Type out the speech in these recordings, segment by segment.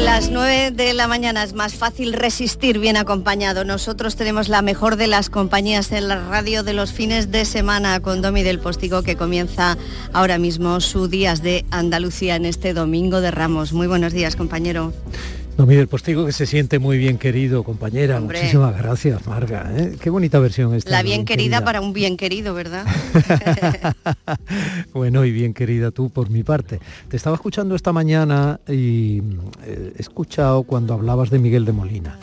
Las 9 de la mañana, es más fácil resistir bien acompañado. Nosotros tenemos la mejor de las compañías en la radio de los fines de semana con Domi del Postigo que comienza ahora mismo su Días de Andalucía en este domingo de Ramos. Muy buenos días, compañero. No, mire, el postigo que se siente muy bien querido, compañera. Muchísimas gracias, Marga. ¿eh? Qué bonita versión esta. La bien, querida, para un bien querido, ¿verdad? bueno, y bien querida tú por mi parte. Te estaba escuchando esta mañana y eh, he escuchado cuando hablabas de Miguel de Molina.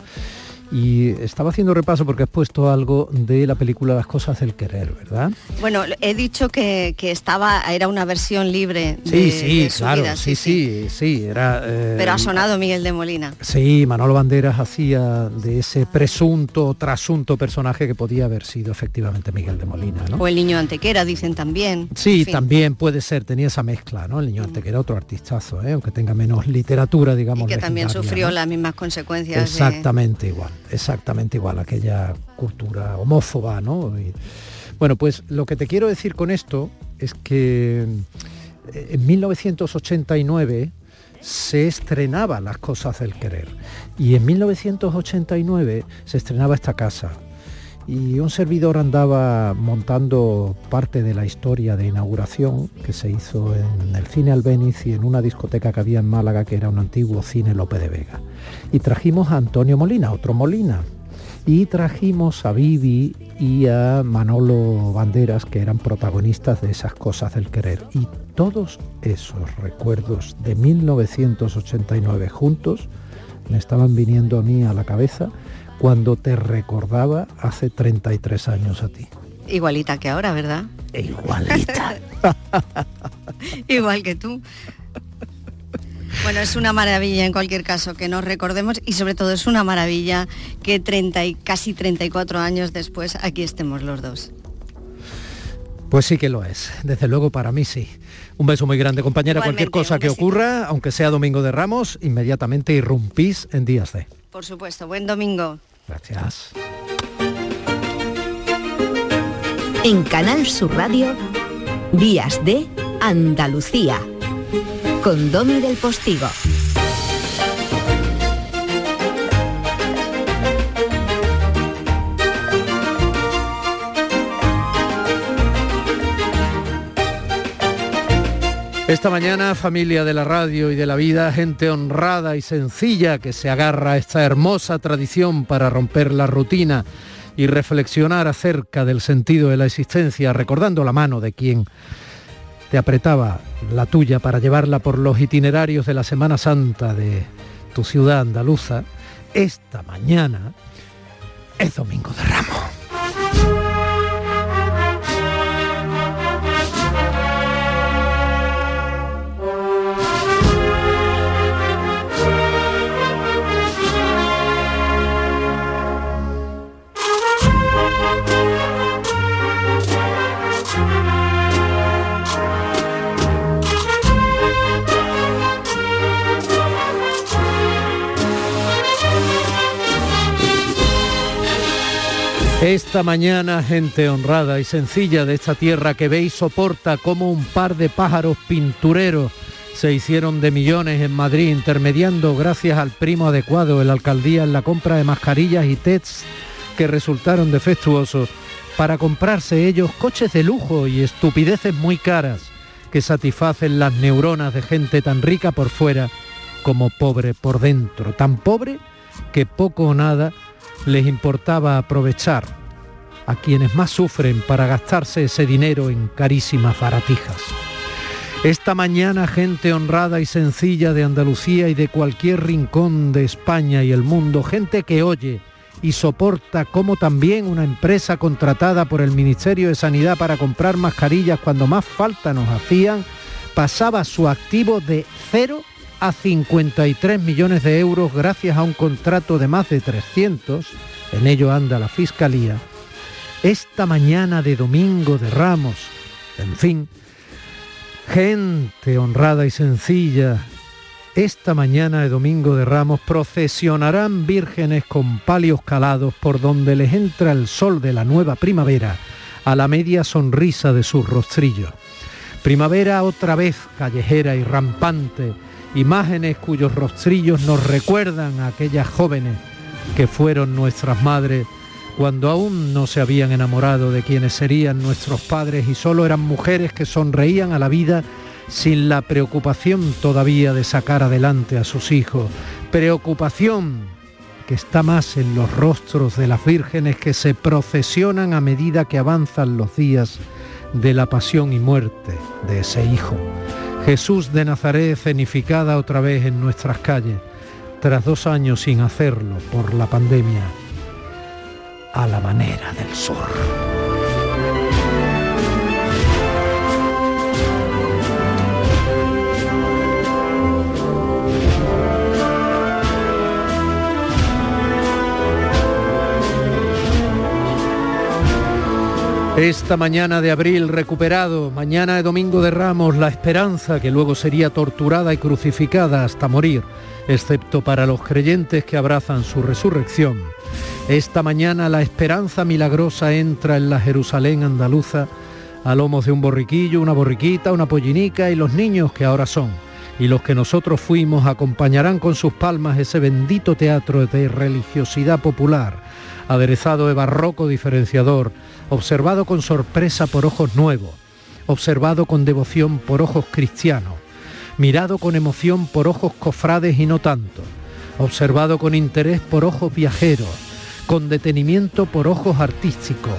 Y estaba haciendo repaso porque has puesto algo de la película Las cosas del querer, ¿verdad? Bueno, he dicho que, estaba, era una versión libre. Sí, sí, claro, sí, sí, sí, era. Eh, Pero ha sonado Miguel de Molina. Sí, Manolo Banderas hacía de ese presunto, trasunto personaje que podía haber sido efectivamente Miguel de Molina, ¿no? O el niño Antequera, dicen también. Sí, también puede ser, tenía esa mezcla, ¿no? El niño mm. Antequera, otro artistazo, ¿eh? aunque tenga menos literatura, digamos. Y que también sufrió las mismas consecuencias. Exactamente igual exactamente igual, aquella cultura homófoba, ¿no? bueno, pues lo que te quiero decir con esto es que eh, en 1989 se estrenaba Las cosas del querer y en 1989 se estrenaba esta casa y un servidor andaba montando parte de la historia de inauguración que se hizo en el cine Albeniz y en una discoteca que había en Málaga que era un antiguo cine Lope de Vega. Y trajimos a Antonio Molina, otro Molina, y trajimos a Vivi y a Manolo Banderas que eran protagonistas de esas cosas del querer. Y todos esos recuerdos de 1989 juntos me estaban viniendo a mí a la cabeza cuando te recordaba hace 33 años a ti. Igualita que ahora, ¿verdad? Igualita. Igual que tú. Bueno, es una maravilla en cualquier caso que nos recordemos y sobre todo es una maravilla que 30 y casi 34 años después aquí estemos los dos. Pues sí que lo es, desde luego para mí sí. Un beso muy grande compañera, cualquier cosa que ocurra, aunque sea Domingo de Ramos, inmediatamente irrumpís en días de. Por supuesto, buen domingo. Gracias. En Canal Sur Radio, Días de Andalucía, con Domi del Postigo. Esta mañana, familia de la radio y de la vida, gente honrada y sencilla que se agarra a esta hermosa tradición para romper la rutina y reflexionar acerca del sentido de la existencia, recordando la mano de quien te apretaba la tuya para llevarla por los itinerarios de la Semana Santa de tu ciudad andaluza, esta mañana es Domingo de Ramos. Esta mañana, gente honrada y sencilla de esta tierra que ve y soporta como un par de pájaros pintureros se hicieron de millones en Madrid, intermediando gracias al primo adecuado en la alcaldía en la compra de mascarillas y tests que resultaron defectuosos, para comprarse ellos coches de lujo y estupideces muy caras que satisfacen las neuronas de gente tan rica por fuera como pobre por dentro, tan pobre que poco o nada les importaba aprovechar a quienes más sufren para gastarse ese dinero en carísimas baratijas. Esta mañana gente honrada y sencilla de Andalucía y de cualquier rincón de España y el mundo, gente que oye y soporta como también una empresa contratada por el Ministerio de Sanidad para comprar mascarillas cuando más falta nos hacían, pasaba su activo de 0 a 53 millones de euros gracias a un contrato de más de 300, en ello anda la Fiscalía, esta mañana de domingo de Ramos, en fin, gente honrada y sencilla, esta mañana de domingo de Ramos procesionarán vírgenes con palios calados por donde les entra el sol de la nueva primavera a la media sonrisa de sus rostrillos. Primavera otra vez callejera y rampante, imágenes cuyos rostrillos nos recuerdan a aquellas jóvenes que fueron nuestras madres cuando aún no se habían enamorado de quienes serían nuestros padres y solo eran mujeres que sonreían a la vida sin la preocupación todavía de sacar adelante a sus hijos. Preocupación que está más en los rostros de las vírgenes que se procesionan a medida que avanzan los días de la pasión y muerte de ese hijo. Jesús de Nazaret cenificada otra vez en nuestras calles, tras dos años sin hacerlo por la pandemia, a la manera del sur. Esta mañana de abril recuperado, mañana de domingo de Ramos, la esperanza que luego sería torturada y crucificada hasta morir, excepto para los creyentes que abrazan su resurrección. Esta mañana la esperanza milagrosa entra en la Jerusalén andaluza a lomos de un borriquillo, una borriquita, una pollinica y los niños que ahora son. Y los que nosotros fuimos acompañarán con sus palmas ese bendito teatro de religiosidad popular, aderezado de barroco diferenciador, observado con sorpresa por ojos nuevos, observado con devoción por ojos cristianos, mirado con emoción por ojos cofrades y no tanto, observado con interés por ojos viajeros, con detenimiento por ojos artísticos,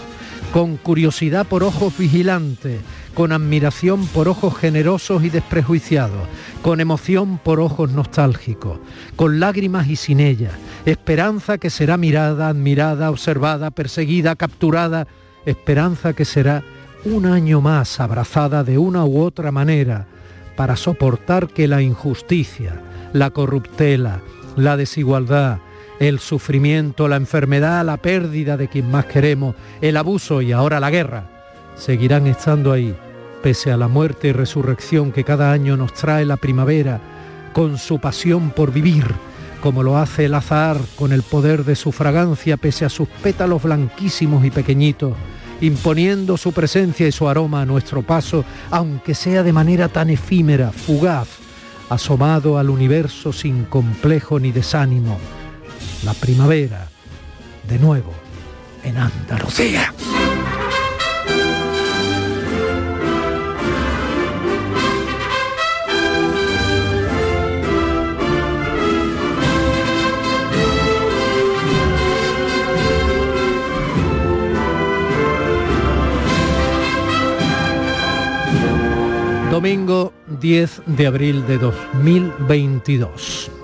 con curiosidad por ojos vigilantes, con admiración por ojos generosos y desprejuiciados, con emoción por ojos nostálgicos, con lágrimas y sin ellas, esperanza que será mirada, admirada, observada, perseguida, capturada, esperanza que será un año más abrazada de una u otra manera para soportar que la injusticia, la corruptela, la desigualdad, el sufrimiento, la enfermedad, la pérdida de quien más queremos, el abuso y ahora la guerra, seguirán estando ahí, pese a la muerte y resurrección que cada año nos trae la primavera, con su pasión por vivir, como lo hace el azar con el poder de su fragancia pese a sus pétalos blanquísimos y pequeñitos, imponiendo su presencia y su aroma a nuestro paso, aunque sea de manera tan efímera, fugaz, asomado al universo sin complejo ni desánimo. La primavera, de nuevo, en Andalucía. Domingo 10 de abril de 2022.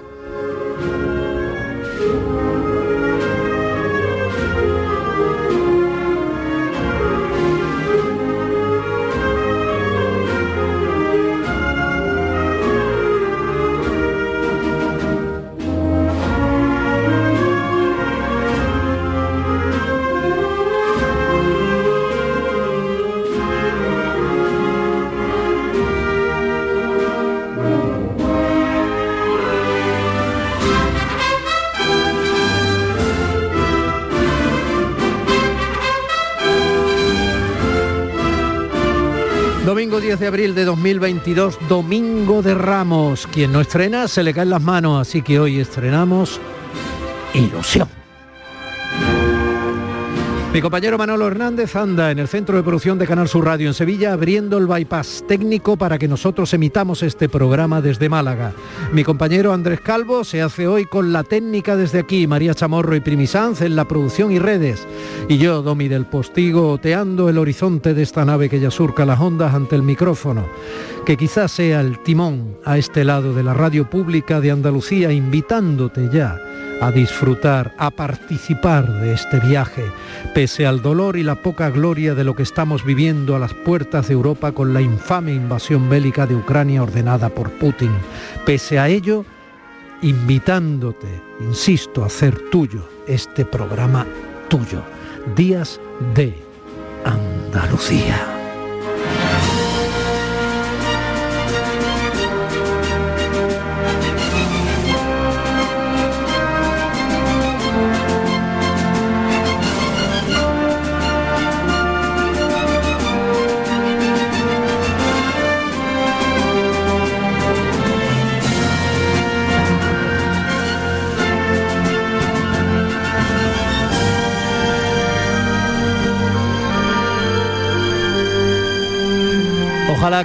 De abril de 2022, Domingo de Ramos. Quien no estrena se le caen las manos, así que hoy estrenamos Ilusión. Mi compañero Manolo Hernández anda en el centro de producción de Canal Sur Radio en Sevilla abriendo el bypass técnico para que nosotros emitamos este programa desde Málaga. Mi compañero Andrés Calvo se hace hoy con la técnica desde aquí, María Chamorro y Primisanz en la producción y redes. Y yo, Domi del Postigo, oteando el horizonte de esta nave que ya surca las ondas ante el micrófono, que quizás sea el timón a este lado de la radio pública de Andalucía, invitándote ya a disfrutar, a participar de este viaje, pese al dolor y la poca gloria de lo que estamos viviendo a las puertas de Europa con la infame invasión bélica de Ucrania ordenada por Putin. Pese a ello, invitándote, insisto, a hacer tuyo este programa tuyo, Días de Andalucía.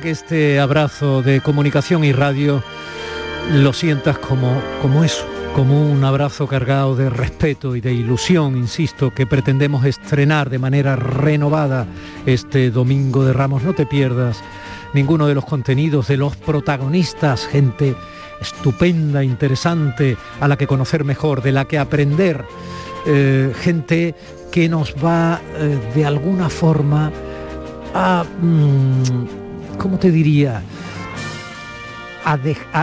Que este abrazo de comunicación y radio lo sientas como, como eso, como un abrazo cargado de respeto y de ilusión, insisto, que pretendemos estrenar de manera renovada este domingo de Ramos. No te pierdas ninguno de los contenidos de los protagonistas, gente estupenda, interesante, a la que conocer mejor, de la que aprender, eh, gente que nos va eh, de alguna forma a, mm, ¿cómo te diría? A,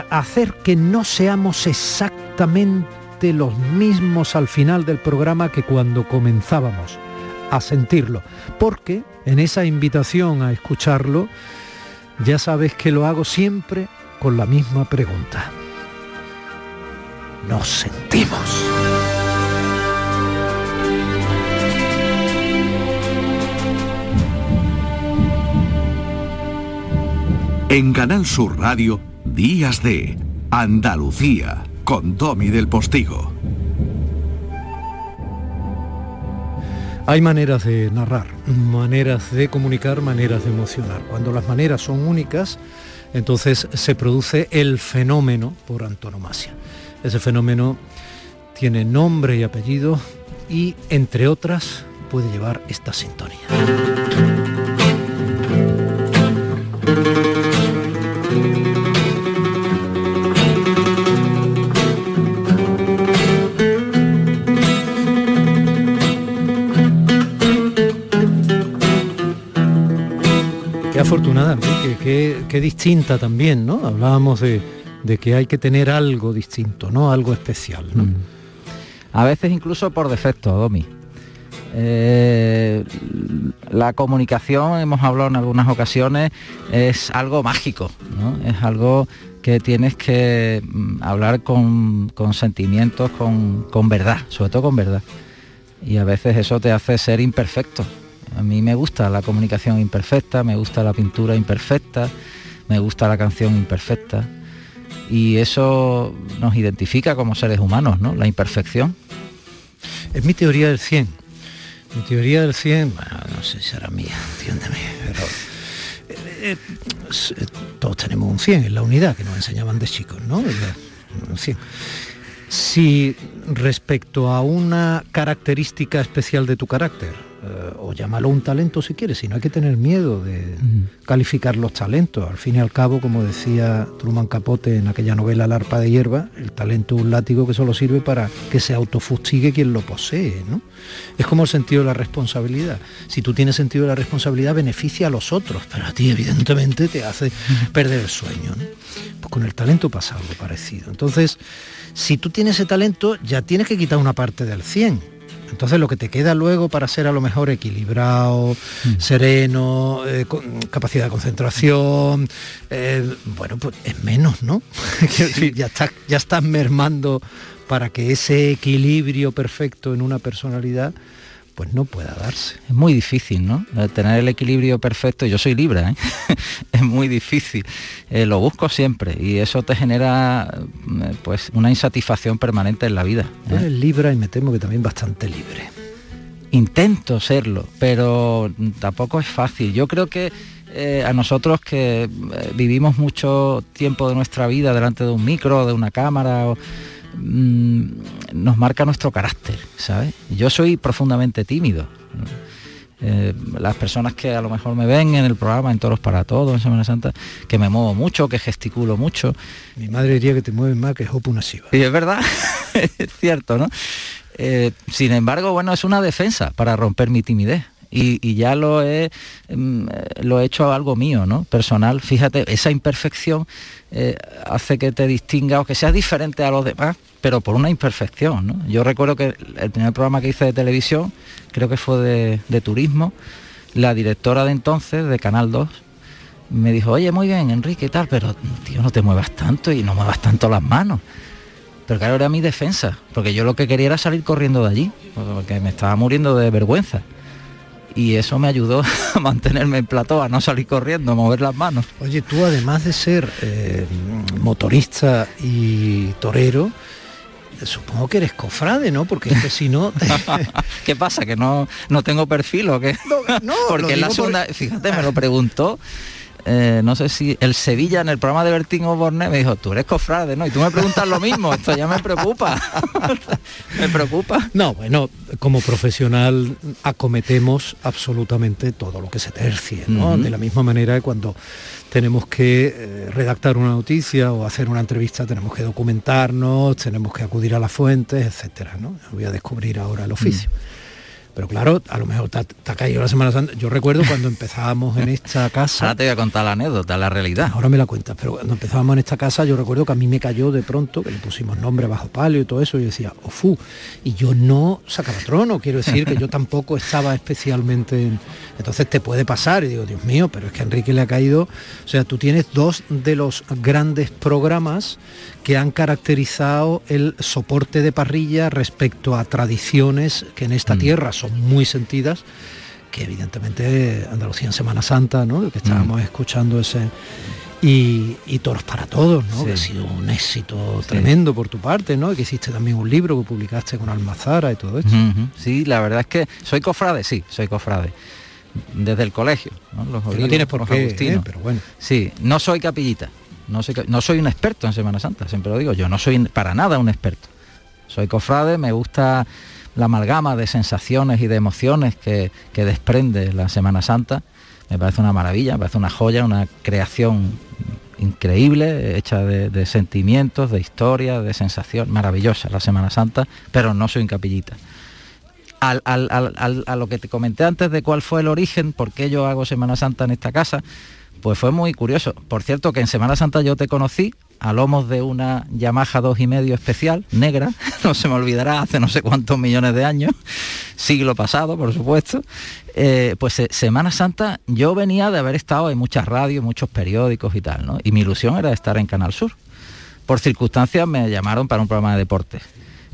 hacer que no seamos exactamente los mismos al final del programa que cuando comenzábamos a sentirlo. Porque en esa invitación a escucharlo, ya sabes que lo hago siempre con la misma pregunta. Nos sentimos. En Canal Sur Radio, Días de Andalucía, con Domi del Postigo. Hay maneras de narrar, maneras de comunicar, maneras de emocionar. Cuando las maneras son únicas, entonces se produce el fenómeno por antonomasia. Ese fenómeno tiene nombre y apellido y, entre otras, puede llevar esta sintonía. Qué, distinta también, ¿no? Hablábamos de, que hay que tener algo distinto, ¿no? Algo especial, mm. A veces incluso por defecto, Domi. Eh, la comunicación, hemos hablado en algunas ocasiones, es algo mágico, ¿no? Es algo que tienes que mm, hablar con, sentimientos, con, con verdad, sobre todo con verdad. Y a veces eso te hace ser imperfecto, a mí me gusta la comunicación imperfecta, me gusta la pintura imperfecta, me gusta la canción imperfecta. Y eso nos identifica como seres humanos, ¿no? La imperfección. Es mi teoría del 100. Mi teoría del 100, no sé si será mía, entiéndeme, pero eh, eh, todos tenemos un 100 en la unidad que nos enseñaban de chicos, ¿no? Un 100. Si respecto a una característica especial de tu carácter, eh, o llámalo un talento si quieres, si no hay que tener miedo de calificar los talentos. Al fin y al cabo, como decía Truman Capote en aquella novela La arpa de hierba, el talento es un látigo que solo sirve para que se autofustigue quien lo posee. ¿no? Es como el sentido de la responsabilidad. Si tú tienes sentido de la responsabilidad, beneficia a los otros, pero a ti evidentemente te hace perder el sueño. Pues con el talento pasa algo parecido. Entonces, si tú tienes ese talento, ya tienes que quitar una parte del 100 entonces lo que te queda luego para ser a lo mejor equilibrado, mm. sereno, eh, con capacidad de concentración, eh, bueno, pues es menos, ¿no? ya, ya estás mermando para que ese equilibrio perfecto en una personalidad pues no pueda darse. Es muy difícil, ¿no? Tener el equilibrio perfecto, yo soy Libra, ¿eh? es muy difícil. Eh, lo busco siempre y eso te genera eh, pues una insatisfacción permanente en la vida. ¿eh? Eres Libra y me temo que también bastante libre. Intento serlo, pero tampoco es fácil. Yo creo que a nosotros que vivimos mucho tiempo de nuestra vida delante de un micro, de una cámara, o, Mm, nos marca nuestro carácter, ¿sabes? Yo soy profundamente tímido. Eh, las personas que a lo mejor me ven en el programa, en Toros para Todos, en Semana Santa, que me muevo mucho, que gesticulo mucho. Mi madre diría que te mueves más que Hopo Nasiva. Y es verdad, es cierto, ¿no? Eh, sin embargo, bueno, es una defensa para romper mi timidez. Y, ya lo he, mm, lo he hecho algo mío, ¿no? Personal. Fíjate, esa imperfección eh, hace que te distinga o que seas diferente a los demás, pero por una imperfección. Yo recuerdo que el primer programa que hice de televisión, creo que fue de, turismo, la directora de entonces, de Canal 2, me dijo, oye, muy bien, Enrique y tal, pero tío, no te muevas tanto y no muevas tanto las manos. Pero claro, era mi defensa, porque yo lo que quería era salir corriendo de allí, porque me estaba muriendo de vergüenza y eso me ayudó a mantenerme en plató, a no salir corriendo, a mover las manos. Oye, tú además de ser eh, motorista y torero, supongo que eres cofrade, ¿no? Porque es que si no... ¿Qué pasa? ¿Que no, no tengo perfil o qué? No, Porque la segunda, fíjate, me lo preguntó eh, no sé si el Sevilla en el programa de Bertín Oborne me dijo, tú eres cofrade, ¿no? Y tú me preguntas lo mismo, esto ya me preocupa. me preocupa. No, bueno, como profesional acometemos absolutamente todo lo que se tercie, ¿no? De la misma manera que cuando tenemos que eh, redactar una noticia o hacer una entrevista, tenemos que documentarnos, tenemos que acudir a las fuentes, etcétera, ¿no? Voy a descubrir ahora el oficio. Pero claro, a lo mejor te, ha caído la Semana Santa. Yo recuerdo cuando empezábamos en esta casa. Ahora te voy a contar la anécdota, la realidad. Ahora me la cuentas, pero cuando empezábamos en esta casa, yo recuerdo que a mí me cayó de pronto, que le pusimos nombre bajo palio y todo eso, y decía, Ofu. Y yo no sacaba trono, quiero decir que yo tampoco estaba especialmente. Entonces te puede pasar, y digo, Dios mío, pero es que a Enrique le ha caído. O sea, tú tienes dos de los grandes programas que han caracterizado el soporte de parrilla respecto a tradiciones que en esta mm. tierra son muy sentidas, que evidentemente Andalucía en Semana Santa, ¿no? que estábamos mm. escuchando ese... Y, Toros para Todos, ¿no? que ha sido un éxito tremendo por tu parte, ¿no? que hiciste también un libro que publicaste con Almazara y todo esto. Sí, la verdad es que soy cofrade, sí, soy cofrade. Desde el colegio, ¿no? Los no tienes por qué, ¿eh? pero bueno. Sí, no soy capillita, no soy, un experto en Semana Santa, siempre lo digo, yo no soy para nada un experto. Soy cofrade, me gusta la amalgama de sensaciones y de emociones que, desprende la Semana Santa. Me parece una maravilla, me parece una joya, una creación increíble, hecha de, sentimientos, de historia, de sensación, maravillosa la Semana Santa, pero no soy un capillita. A lo que te comenté antes de cuál fue el origen, por qué yo hago Semana Santa en esta casa, pues fue muy curioso. Por cierto que en Semana Santa yo te conocí a lomos de una Yamaha dos y medio especial, negra, no se me olvidará, hace no sé cuántos millones de años, siglo pasado, por supuesto. Eh, pues eh, Semana Santa yo venía de haber estado en muchas radios, muchos periódicos y tal, ¿no? Y mi ilusión era estar en Canal Sur. Por circunstancias me llamaron para un programa de deportes.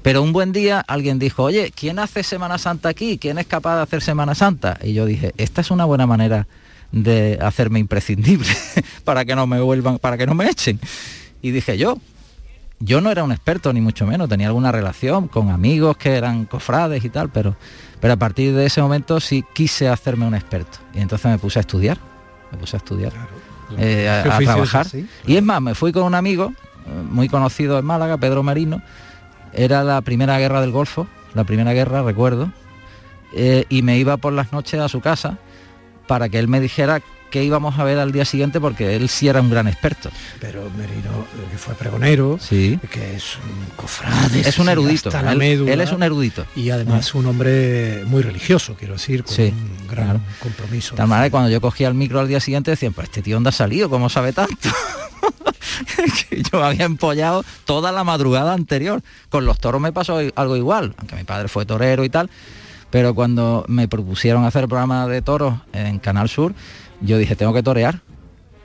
Pero un buen día alguien dijo, oye, ¿quién hace Semana Santa aquí? ¿Quién es capaz de hacer Semana Santa? Y yo dije, esta es una buena manera de hacerme imprescindible para que no me vuelvan, para que no me echen. Y dije yo, yo no era un experto ni mucho menos, tenía alguna relación con amigos que eran cofrades y tal, pero, pero a partir de ese momento sí quise hacerme un experto. Y entonces me puse a estudiar, me puse a estudiar, eh, a, trabajar. y es más, me fui con un amigo eh, muy conocido en Málaga, Pedro Marino, era la primera guerra del Golfo, la primera guerra, recuerdo, eh, y me iba por las noches a su casa para que él me dijera qué íbamos a ver al día siguiente porque él sí era un gran experto. Pero Merino, que fue pregonero, sí. que es un cofrade, es un erudito, él, es un erudito. Y además un hombre muy religioso, quiero decir, con un gran compromiso. Tal manera que cuando yo cogía el micro al día siguiente decían, pues este tío dónde ha salido, ¿cómo sabe tanto? yo había empollado toda la madrugada anterior. Con los toros me pasó algo igual, aunque mi padre fue torero y tal pero cuando me propusieron hacer programa de toros en Canal Sur, yo dije, tengo que torear,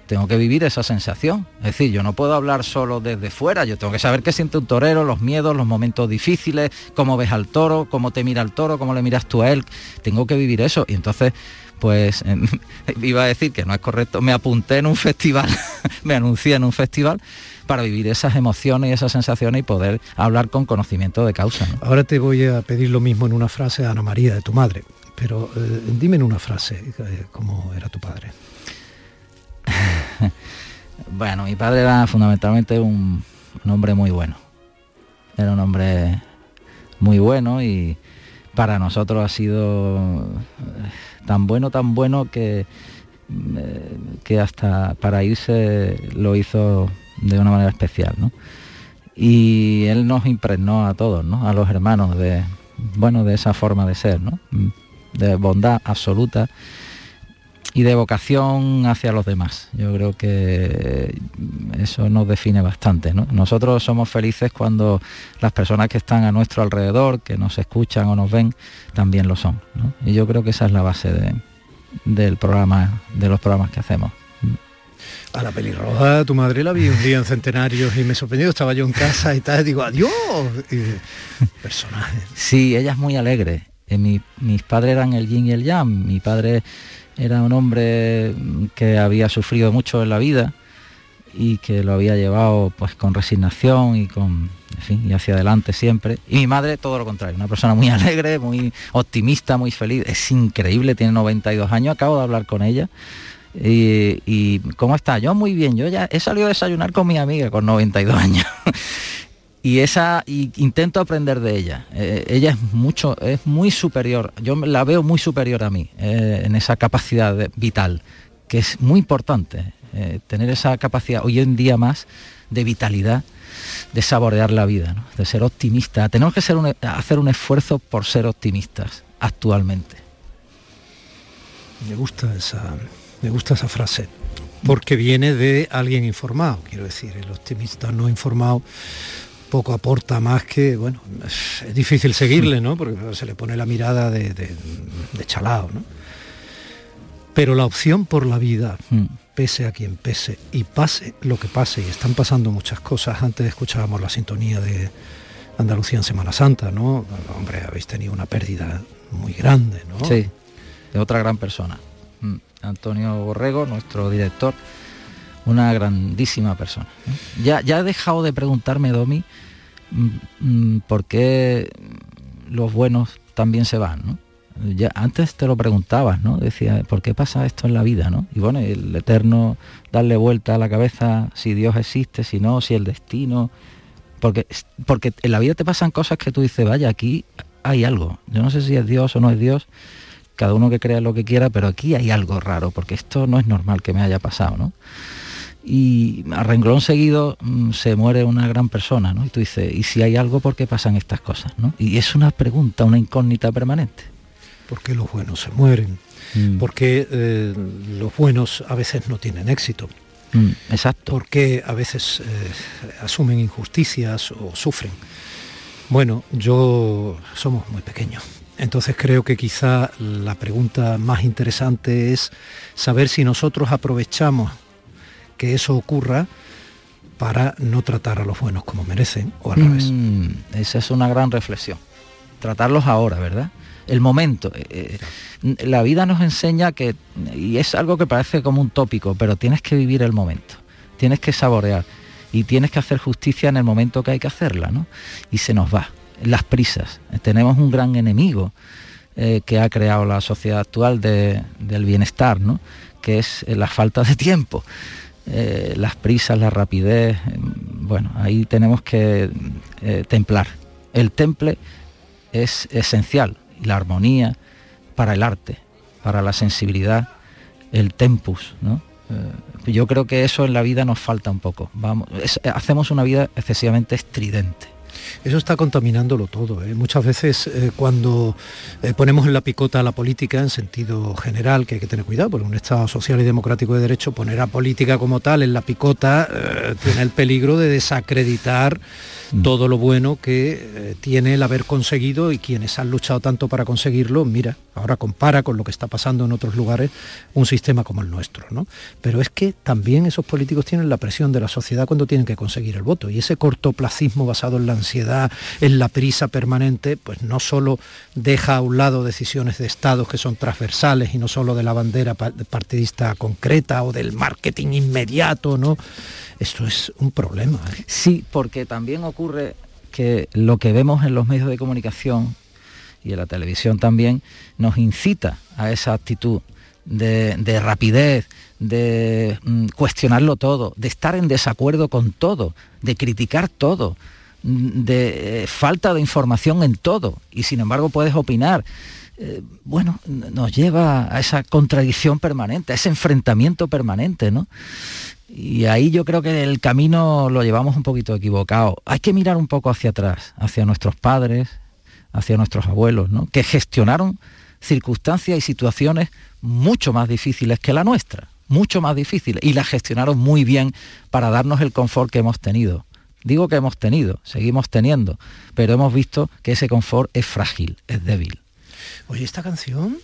tengo que vivir esa sensación. Es decir, yo no puedo hablar solo desde fuera, yo tengo que saber qué siente un torero, los miedos, los momentos difíciles, cómo ves al toro, cómo te mira el toro, cómo le miras tú a él. Tengo que vivir eso. Y entonces, pues iba a decir que no es correcto, me apunté en un festival, me anuncié en un festival para vivir esas emociones y esas sensaciones y poder hablar con conocimiento de causa. Ahora te voy a pedir lo mismo en una frase a Ana María, de tu madre, pero eh, dime en una frase eh, cómo era tu padre. bueno, mi padre era fundamentalmente un, hombre muy bueno. Era un hombre muy bueno y para nosotros ha sido eh, tan bueno, tan bueno que, que hasta para irse lo hizo de una manera especial, ¿no? Y él nos impregnó a todos, ¿no? A los hermanos de, bueno, de esa forma de ser, ¿no? De bondad absoluta y de vocación hacia los demás. Yo creo que eso nos define bastante. ¿no? Nosotros somos felices cuando las personas que están a nuestro alrededor, que nos escuchan o nos ven, también lo son. ¿no? Y yo creo que esa es la base de, del programa, de los programas que hacemos. A la pelirroja, tu madre la vi un día en Centenarios y me sorprendió, estaba yo en casa y tal, digo, adiós, personaje. Sí, ella es muy alegre. Eh, mis padres eran el yin y el yang, mi padre era un hombre que había sufrido mucho en la vida y que lo había llevado pues con resignación y con y hacia adelante siempre. Y mi madre todo lo contrario, una persona muy alegre, muy optimista, muy feliz. Es increíble, tiene 92 años, acabo de hablar con ella Y, ¿cómo está? Yo muy bien, yo ya he salido a desayunar con mi amiga con 92 años. y esa intento aprender de ella. Eh, ella es mucho, es muy superior, yo la veo muy superior a mí eh, en esa capacidad vital, que es muy importante, eh, tener esa capacidad hoy en día más de vitalidad, de saborear la vida, de ser optimista. Tenemos que ser hacer un esfuerzo por ser optimistas actualmente. Me gusta esa, me gusta esa frase, porque viene de alguien informado, quiero decir, el optimista no informado poco aporta más que, bueno, es difícil seguirle, ¿no? Porque se le pone la mirada de, de, chalao, ¿no? Pero la opción por la vida, mm. pese a quien pese, y pase lo que pase, y están pasando muchas cosas, antes escuchábamos la sintonía de Andalucía en Semana Santa, ¿no? Hombre, habéis tenido una pérdida muy grande, ¿no? Sí, de otra gran persona. Mm. Antonio Borrego, nuestro director, una grandísima persona. Ya, ya he dejado de preguntarme, Domi, mm, mm, por qué los buenos también se van, ¿no? Ya, antes te lo preguntabas, ¿no? Decía, ¿por qué pasa esto en la vida, no? Y bueno, el eterno darle vuelta a la cabeza si Dios existe, si no, si el destino. Porque, porque en la vida te pasan cosas que tú dices, vaya, aquí hay algo. Yo no sé si es Dios o no es Dios, cada uno que crea lo que quiera, pero aquí hay algo raro, porque esto no es normal que me haya pasado, ¿no? Y a renglón seguido mm, se muere una gran persona, ¿no? Y tú dices, ¿y si hay algo, por qué pasan estas cosas? ¿no? Y es una pregunta, una incógnita permanente. ¿Por qué los buenos se mueren? Mm. ¿Por qué eh, los buenos a veces no tienen éxito? Mm, exacto. ¿Por qué a veces eh, asumen injusticias o sufren? Bueno, yo somos muy pequeños entonces creo que quizá la pregunta más interesante es saber si nosotros aprovechamos que eso ocurra para no tratar a los buenos como merecen o al revés. Mm, esa es una gran reflexión. Tratarlos ahora, ¿verdad? El momento. Eh, eh, la vida nos enseña que, y es algo que parece como un tópico, pero tienes que vivir el momento, tienes que saborear y tienes que hacer justicia en el momento que hay que hacerla, ¿no? Y se nos va las prisas. Tenemos un gran enemigo eh, que ha creado la sociedad actual del bienestar, ¿no? que es eh, la falta de tiempo. Eh, las prisas, la rapidez, bueno, ahí tenemos que templar. El temple es esencial, la armonía para el arte, para la sensibilidad, el tempus, ¿no? yo creo que eso en la vida nos falta un poco. Vamos, hacemos una vida excesivamente estridente. Eso está contaminándolo todo. ¿eh? Muchas veces eh, cuando eh, ponemos en la picota a la política en sentido general, que hay que tener cuidado, porque un Estado social y democrático de derecho, poner a política como tal en la picota tiene el peligro de desacreditar Mm. todo lo bueno que tiene el haber conseguido y quienes han luchado tanto para conseguirlo, mira, ahora compara con lo que está pasando en otros lugares un sistema como el nuestro, ¿no? Pero es que también esos políticos tienen la presión de la sociedad cuando tienen que conseguir el voto y ese cortoplacismo basado en la ansiedad, en la prisa permanente, pues no solo deja a un lado decisiones de estados que son transversales y no solo de la bandera partidista concreta o del marketing inmediato, ¿no? Esto es un problema. ¿eh? Sí, porque también ocurre que lo que vemos en los medios de comunicación y en la televisión también nos incita a esa actitud de, rapidez, de mm, cuestionarlo todo, de estar en desacuerdo con todo, de criticar todo, de eh, falta de información en todo y sin embargo puedes opinar. Eh, bueno, nos lleva a esa contradicción permanente, a ese enfrentamiento permanente, ¿no? Y ahí yo creo que el camino lo llevamos un poquito equivocado. Hay que mirar un poco hacia atrás, hacia nuestros padres, hacia nuestros abuelos, ¿no? que gestionaron circunstancias y situaciones mucho más difíciles que la nuestra, mucho más difíciles, y las gestionaron muy bien para darnos el confort que hemos tenido. Digo que hemos tenido, seguimos teniendo, pero hemos visto que ese confort es frágil, es débil. Oye, esta canción...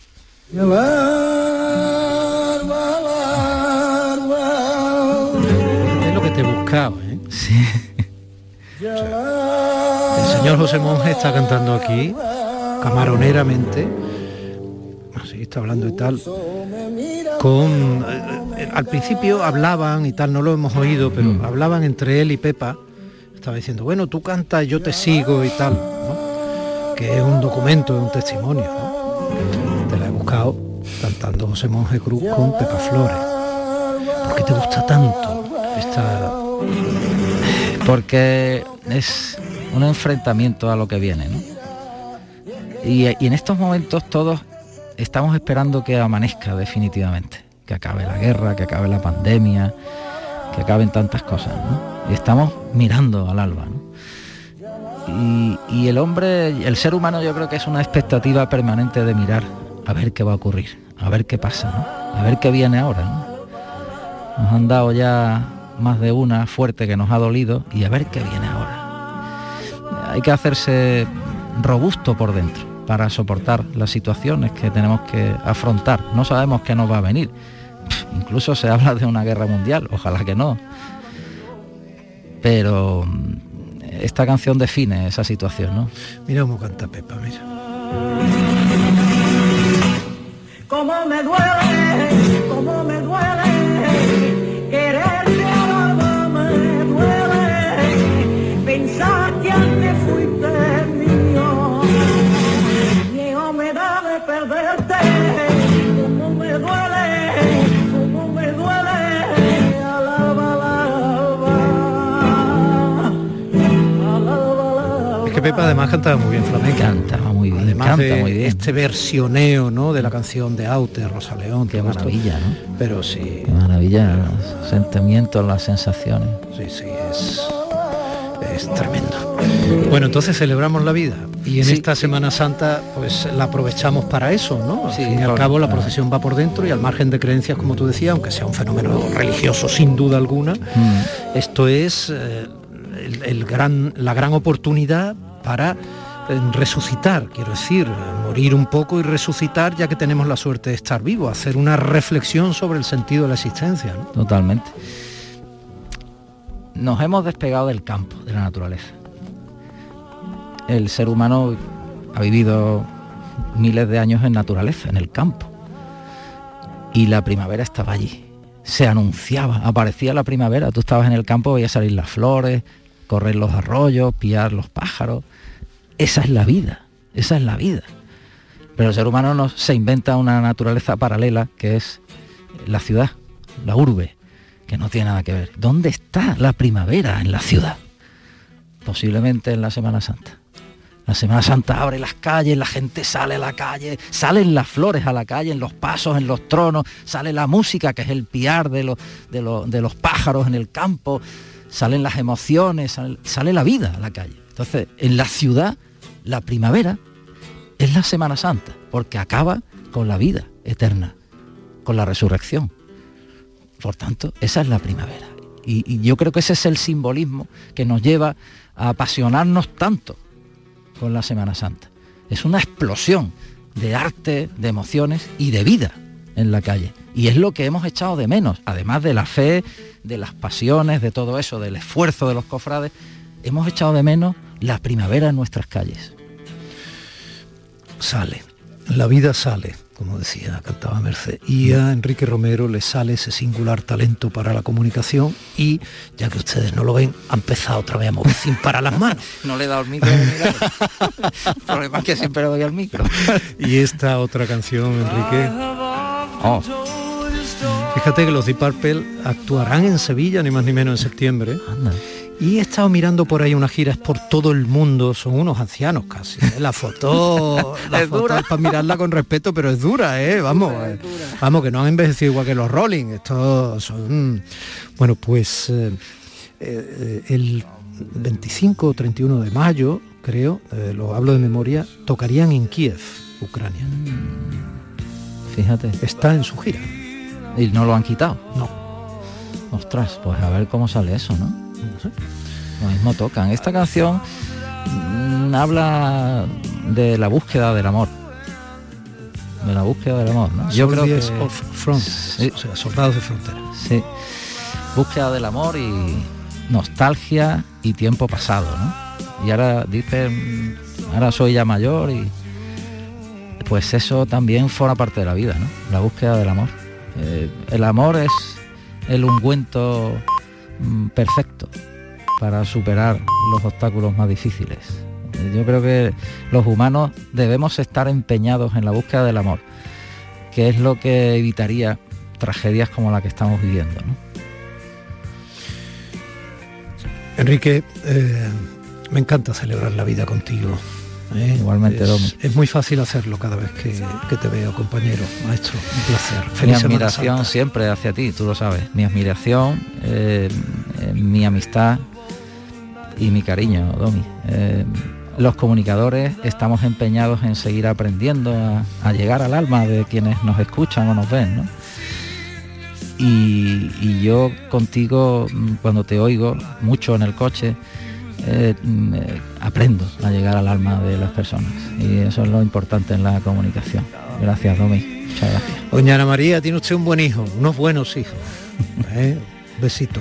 te he buscado, ¿eh? el señor José Monge está cantando aquí, camaroneramente, así está hablando y tal, con... Eh, eh, al principio hablaban y tal, no lo hemos oído, pero mm. hablaban entre él y Pepa, estaba diciendo, bueno, tú cantas, yo te sigo y tal, que es un documento, un testimonio. Te la he buscado cantando José Monje Cruz con Pepa Flores. ¿Por qué te gusta tanto esta...? Porque es un enfrentamiento a lo que viene, ¿no? y, y en estos momentos todos estamos esperando que amanezca definitivamente, que acabe la guerra, que acabe la pandemia, que acaben tantas cosas, ¿no? Estamos mirando al alba, ¿no? Y, el hombre, el ser humano yo creo que es una expectativa permanente de mirar a ver qué va a ocurrir, a ver qué pasa, a ver qué viene ahora. ¿no? Nos han dado ya más de una fuerte que nos ha dolido y a ver qué viene ahora. Hay que hacerse robusto por dentro para soportar las situaciones que tenemos que afrontar. No sabemos qué nos va a venir. incluso se habla de una guerra mundial, ojalá que no. Pero mm, esta canción define esa situación, ¿no? Mira cómo canta Pepa, mira. Cómo me duele, cómo me duele Pepa además cantaba muy bien flamenco. Cantaba muy bien, además canta muy bien. Este versioneo, ¿no? De la canción de Aute, Rosa León. Qué maravilla, ¿no? Pero sí. Qué maravilla, los sentimientos, las sensaciones. Sí, sí, es, es tremendo. Bueno, entonces celebramos la vida y en esta Semana Santa pues la aprovechamos para eso, ¿no? Al fin y al cabo la procesión va por dentro y al margen de creencias, como tú decías, aunque sea un fenómeno religioso sin duda alguna, mm. esto es eh, el, gran, la gran oportunidad para eh, resucitar, quiero decir, morir un poco y resucitar ya que tenemos la suerte de estar vivo, hacer una reflexión sobre el sentido de la existencia. Totalmente. Nos hemos despegado del campo, de la naturaleza. El ser humano ha vivido miles de años en naturaleza, en el campo. Y la primavera estaba allí. Se anunciaba, aparecía la primavera. Tú estabas en el campo, veías salir las flores, correr los arroyos, pillar los pájaros. Esa es la vida, esa es la vida. Pero el ser humano no, se inventa una naturaleza paralela que es la ciudad, la urbe, que no tiene nada que ver. ¿Dónde está la primavera en la ciudad? Posiblemente en la Semana Santa. La Semana Santa abre las calles, la gente sale a la calle, salen las flores a la calle, en los pasos, en los tronos, sale la música, que es el piar de, los pájaros en el campo, salen las emociones, sale, la vida a la calle. Entonces, en la ciudad, la primavera es la Semana Santa, porque acaba con la vida eterna, con la resurrección. Por tanto, esa es la primavera. Y, yo creo que ese es el simbolismo que nos lleva a apasionarnos tanto con la Semana Santa. Es una explosión de arte, de emociones y de vida en la calle. Y es lo que hemos echado de menos, además de la fe, de las pasiones, de todo eso, del esfuerzo de los cofrades, hemos echado de menos la primavera en nuestras calles. Sale, la vida sale, como decía, cantaba Merced. Y a Enrique Romero le sale ese singular talento para la comunicación y, ya que ustedes no lo ven, ha empezado otra vez a mover sin para las manos. no le he dado el micro. el problema es que siempre le doy al micro. y esta otra canción, Enrique. Oh. Fíjate que los Deep Purple actuarán en Sevilla, ni más ni menos en septiembre. Y he estado mirando por ahí unas giras por todo el mundo, son unos ancianos casi. ¿eh? La foto, la foto es para mirarla con respeto, pero es dura, ¿eh? Vamos, eh, vamos, que no han envejecido igual que los Rolling. Estos son. Bueno, pues eh, el 25 o 31 de mayo, creo, lo hablo de memoria, tocarían en Kiev, Ucrania. Fíjate. Está en su gira. ¿Y no lo han quitado? No. Ostras, pues a ver cómo sale eso, ¿no? Lo mismo tocan. Esta canción mm, habla de la búsqueda del amor. De la búsqueda del amor, ¿no? Yo creo que... Of front, o sea, soldados de frontera. Sí. Búsqueda del amor y nostalgia y tiempo pasado, ¿no? Y ahora dice, mm, ahora soy ya mayor y pues eso también forma parte de la vida, ¿no? La búsqueda del amor. Eh, el amor es el ungüento mm, perfecto para superar los obstáculos más difíciles. Eh, yo creo que los humanos debemos estar empeñados en la búsqueda del amor, que es lo que evitaría tragedias como la que estamos viviendo. Enrique, eh, me encanta celebrar la vida contigo. ¿Eh? Igualmente, es, es, muy fácil hacerlo cada vez que, que, te veo, compañero. Maestro, un placer. Feliz mi admiración siempre hacia ti, tú lo sabes. Mi admiración, eh, eh, mi amistad y mi cariño, Domi. Eh, los comunicadores estamos empeñados en seguir aprendiendo a, a, llegar al alma de quienes nos escuchan o nos ven. ¿no? Y, y yo contigo, mm, cuando te oigo mucho en el coche, eh, aprendo a llegar al alma de las personas y eso es lo importante en la comunicación. Gracias, Domi. Muchas gracias. Doña Ana María, tiene usted un buen hijo, unos buenos hijos. ¿Eh? Besito.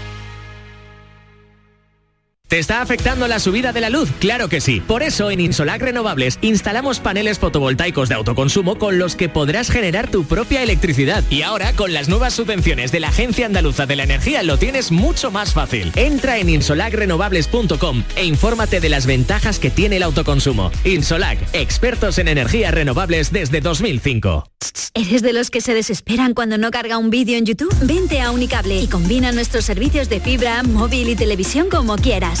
¿Te está afectando la subida de la luz? Claro que sí. Por eso en Insolac Renovables instalamos paneles fotovoltaicos de autoconsumo con los que podrás generar tu propia electricidad. Y ahora con las nuevas subvenciones de la Agencia Andaluza de la Energía lo tienes mucho más fácil. Entra en insolacrenovables.com e infórmate de las ventajas que tiene el autoconsumo. Insolac, expertos en energías renovables desde 2005. ¿Eres de los que se desesperan cuando no carga un vídeo en YouTube? Vente a Unicable y combina nuestros servicios de fibra, móvil y televisión como quieras.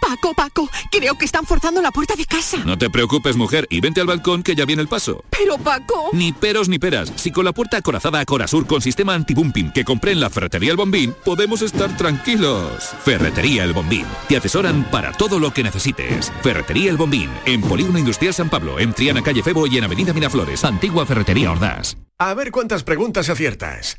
Paco, Paco, creo que están forzando la puerta de casa. No te preocupes, mujer, y vente al balcón que ya viene el paso. Pero, Paco... Ni peros ni peras. Si con la puerta acorazada a Corasur con sistema anti-bumping que compré en la Ferretería El Bombín, podemos estar tranquilos. Ferretería El Bombín. Te asesoran para todo lo que necesites. Ferretería El Bombín. En Polígono Industrial San Pablo, en Triana Calle Febo y en Avenida Miraflores. Antigua Ferretería Ordaz. A ver cuántas preguntas aciertas.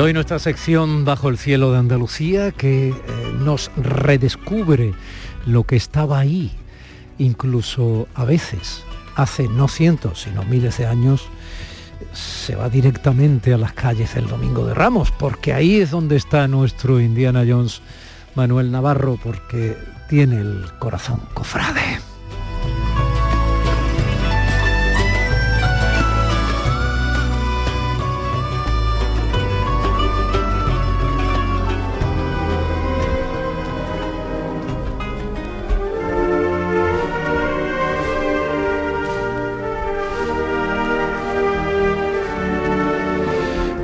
Hoy nuestra sección Bajo el cielo de Andalucía que eh, nos redescubre lo que estaba ahí, incluso a veces, hace no cientos, sino miles de años, se va directamente a las calles el Domingo de Ramos, porque ahí es donde está nuestro Indiana Jones Manuel Navarro, porque tiene el corazón cofrade.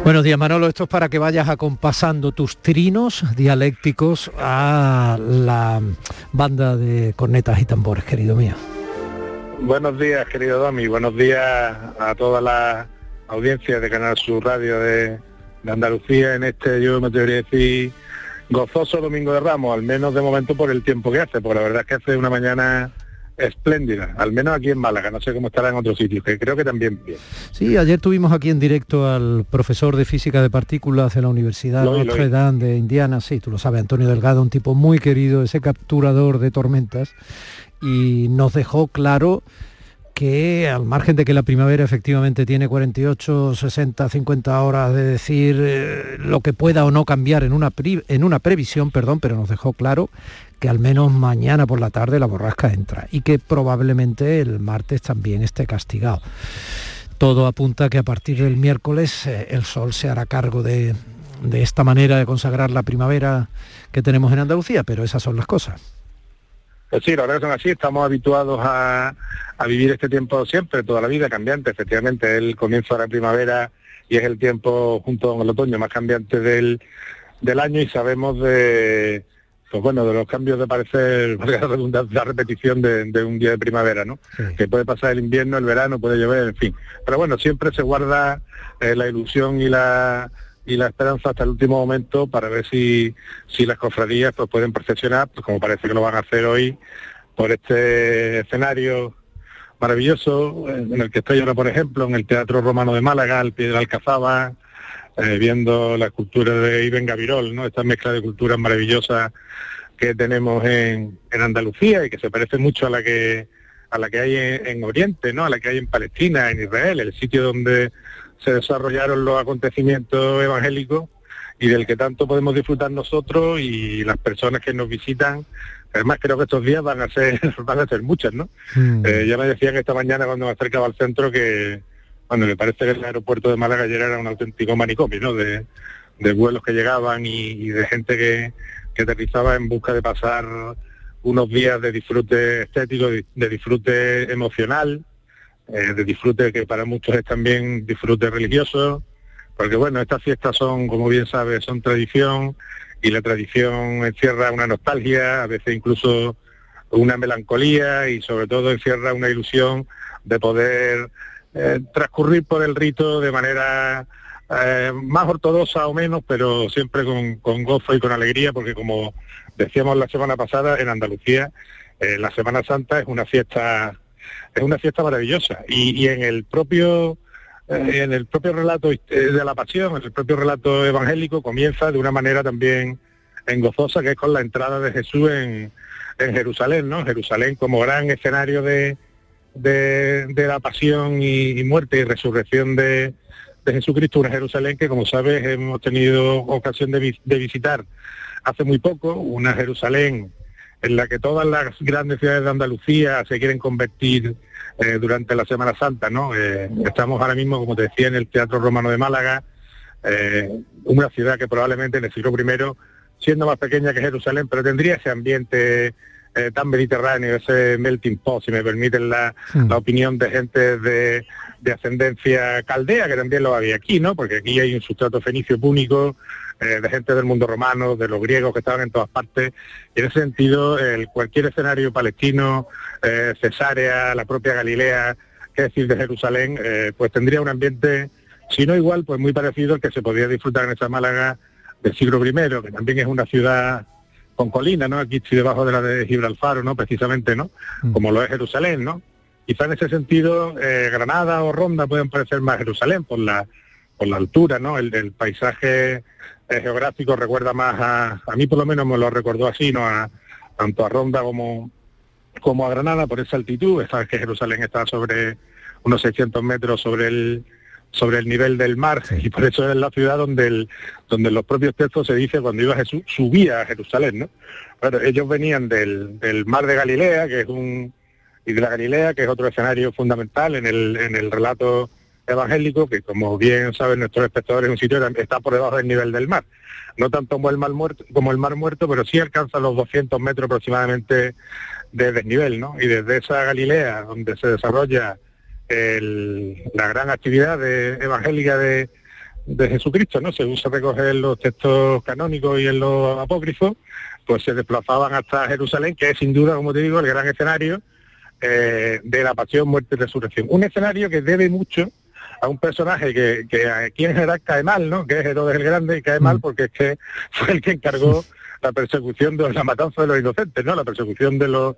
Buenos días Manolo, esto es para que vayas acompasando tus trinos dialécticos a la banda de cornetas y tambores, querido mío. Buenos días, querido Domi, buenos días a toda la audiencia de Canal Sur Radio de, Andalucía en este, yo me debería decir, gozoso Domingo de Ramos, al menos de momento por el tiempo que hace, porque la verdad es que hace una mañana espléndida, al menos aquí en Málaga, no sé cómo estará en otros sitios, que creo que también bien. Sí, ayer tuvimos aquí en directo al profesor de física de partículas de la Universidad Lo Notre. Dame de Indiana, sí, tú lo sabes, Antonio Delgado, un tipo muy querido, ese capturador de tormentas, y nos dejó claro que al margen de que la primavera efectivamente tiene 48, 60, 50 horas de decir eh, lo que pueda o no cambiar en una, en una previsión, perdón, pero nos dejó claro que al menos mañana por la tarde la borrasca entra y que probablemente el martes también esté castigado. Todo apunta a que a partir del miércoles eh, el sol se hará cargo de, de esta manera de consagrar la primavera que tenemos en Andalucía, pero esas son las cosas. Pues sí, la verdad son así, estamos habituados a, a vivir este tiempo siempre, toda la vida cambiante, efectivamente, el comienzo de la primavera y es el tiempo junto con el otoño más cambiante del, del año y sabemos de pues bueno, de los cambios de parecer, valga la repetición de, de un día de primavera, ¿no? Que puede pasar el invierno, el verano, puede llover, en fin. Pero bueno, siempre se guarda eh, la ilusión y la y la esperanza hasta el último momento para ver si, si las cofradías pues pueden procesionar, pues como parece que lo van a hacer hoy, por este escenario maravilloso en el que estoy ahora, por ejemplo, en el Teatro Romano de Málaga, al pie de la Alcazaba, eh, viendo la cultura de Iben Gavirol, ¿no? Esta mezcla de culturas maravillosas que tenemos en, en Andalucía y que se parece mucho a la que a la que hay en, en Oriente, ¿no? A la que hay en Palestina, en Israel, el sitio donde se desarrollaron los acontecimientos evangélicos y del que tanto podemos disfrutar nosotros y las personas que nos visitan. Además creo que estos días van a ser van a ser muchas, ¿no? Eh, ya me decían esta mañana cuando me acercaba al centro que, bueno, me parece que el aeropuerto de Málaga ayer era un auténtico manicomio, ¿no? De, vuelos que llegaban y, de gente que, que aterrizaba en busca de pasar unos días de disfrute estético, de, de disfrute emocional, eh, de disfrute que para muchos es también disfrute religioso, porque bueno, estas fiestas son, como bien sabes, son tradición y la tradición encierra una nostalgia, a veces incluso una melancolía y sobre todo encierra una ilusión de poder eh, transcurrir por el rito de manera eh, más ortodoxa o menos, pero siempre con, con gozo y con alegría, porque como decíamos la semana pasada, en Andalucía eh, la Semana Santa es una fiesta es una fiesta maravillosa y, y en el propio en el propio relato de la pasión, en el propio relato evangélico comienza de una manera también en gozosa que es con la entrada de Jesús en, en Jerusalén, ¿no? Jerusalén como gran escenario de, de, la pasión y, muerte y resurrección de, Jesucristo, una Jerusalén que como sabes hemos tenido ocasión de, de visitar hace muy poco, una Jerusalén en la que todas las grandes ciudades de Andalucía se quieren convertir eh, durante la Semana Santa, ¿no? Eh, estamos ahora mismo, como te decía, en el Teatro Romano de Málaga, eh, una ciudad que probablemente en el siglo I, siendo más pequeña que Jerusalén, pero tendría ese ambiente eh, tan mediterráneo, ese melting pot, si me permiten la, la opinión de gente de, de ascendencia caldea, que también lo había aquí, ¿no? Porque aquí hay un sustrato fenicio púnico, eh, de gente del mundo romano, de los griegos que estaban en todas partes. Y en ese sentido, el, cualquier escenario palestino, eh, Cesarea, la propia Galilea, qué decir de Jerusalén, eh, pues tendría un ambiente, si no igual, pues muy parecido al que se podía disfrutar en esa Málaga del siglo I, que también es una ciudad con colina, ¿no? Aquí estoy debajo de la de Gibraltar, ¿no? Precisamente, ¿no? Como lo es Jerusalén, ¿no? Quizá en ese sentido, eh, Granada o Ronda pueden parecer más Jerusalén por la por la altura, ¿no? El, el paisaje eh, geográfico recuerda más a, a mí por lo menos me lo recordó así, ¿no? A, tanto a Ronda como, como a Granada por esa altitud. Sabes que Jerusalén está sobre unos 600 metros sobre el sobre el nivel del mar y por eso es la ciudad donde el, donde los propios textos se dice cuando iba Jesús subía a Jerusalén, ¿no? Bueno, ellos venían del, del mar de Galilea, que es un y de la Galilea, que es otro escenario fundamental en el, en el relato evangélico, que como bien saben nuestros espectadores, es un sitio que está por debajo del nivel del mar. No tanto como el mar muerto, como el mar muerto, pero sí alcanza los 200 metros aproximadamente de desnivel, ¿no? Y desde esa Galilea, donde se desarrolla el- la gran actividad de- evangélica de, de Jesucristo, ¿no? Según se recoge en los textos canónicos y en los apócrifos, pues se desplazaban hasta Jerusalén, que es sin duda, como te digo, el gran escenario eh, de la pasión, muerte y resurrección. Un escenario que debe mucho a un personaje que, que aquí en general cae mal, ¿no? Que es Herodes el Grande y cae mal porque es que fue el que encargó la persecución de la matanza de los inocentes, ¿no? La persecución de los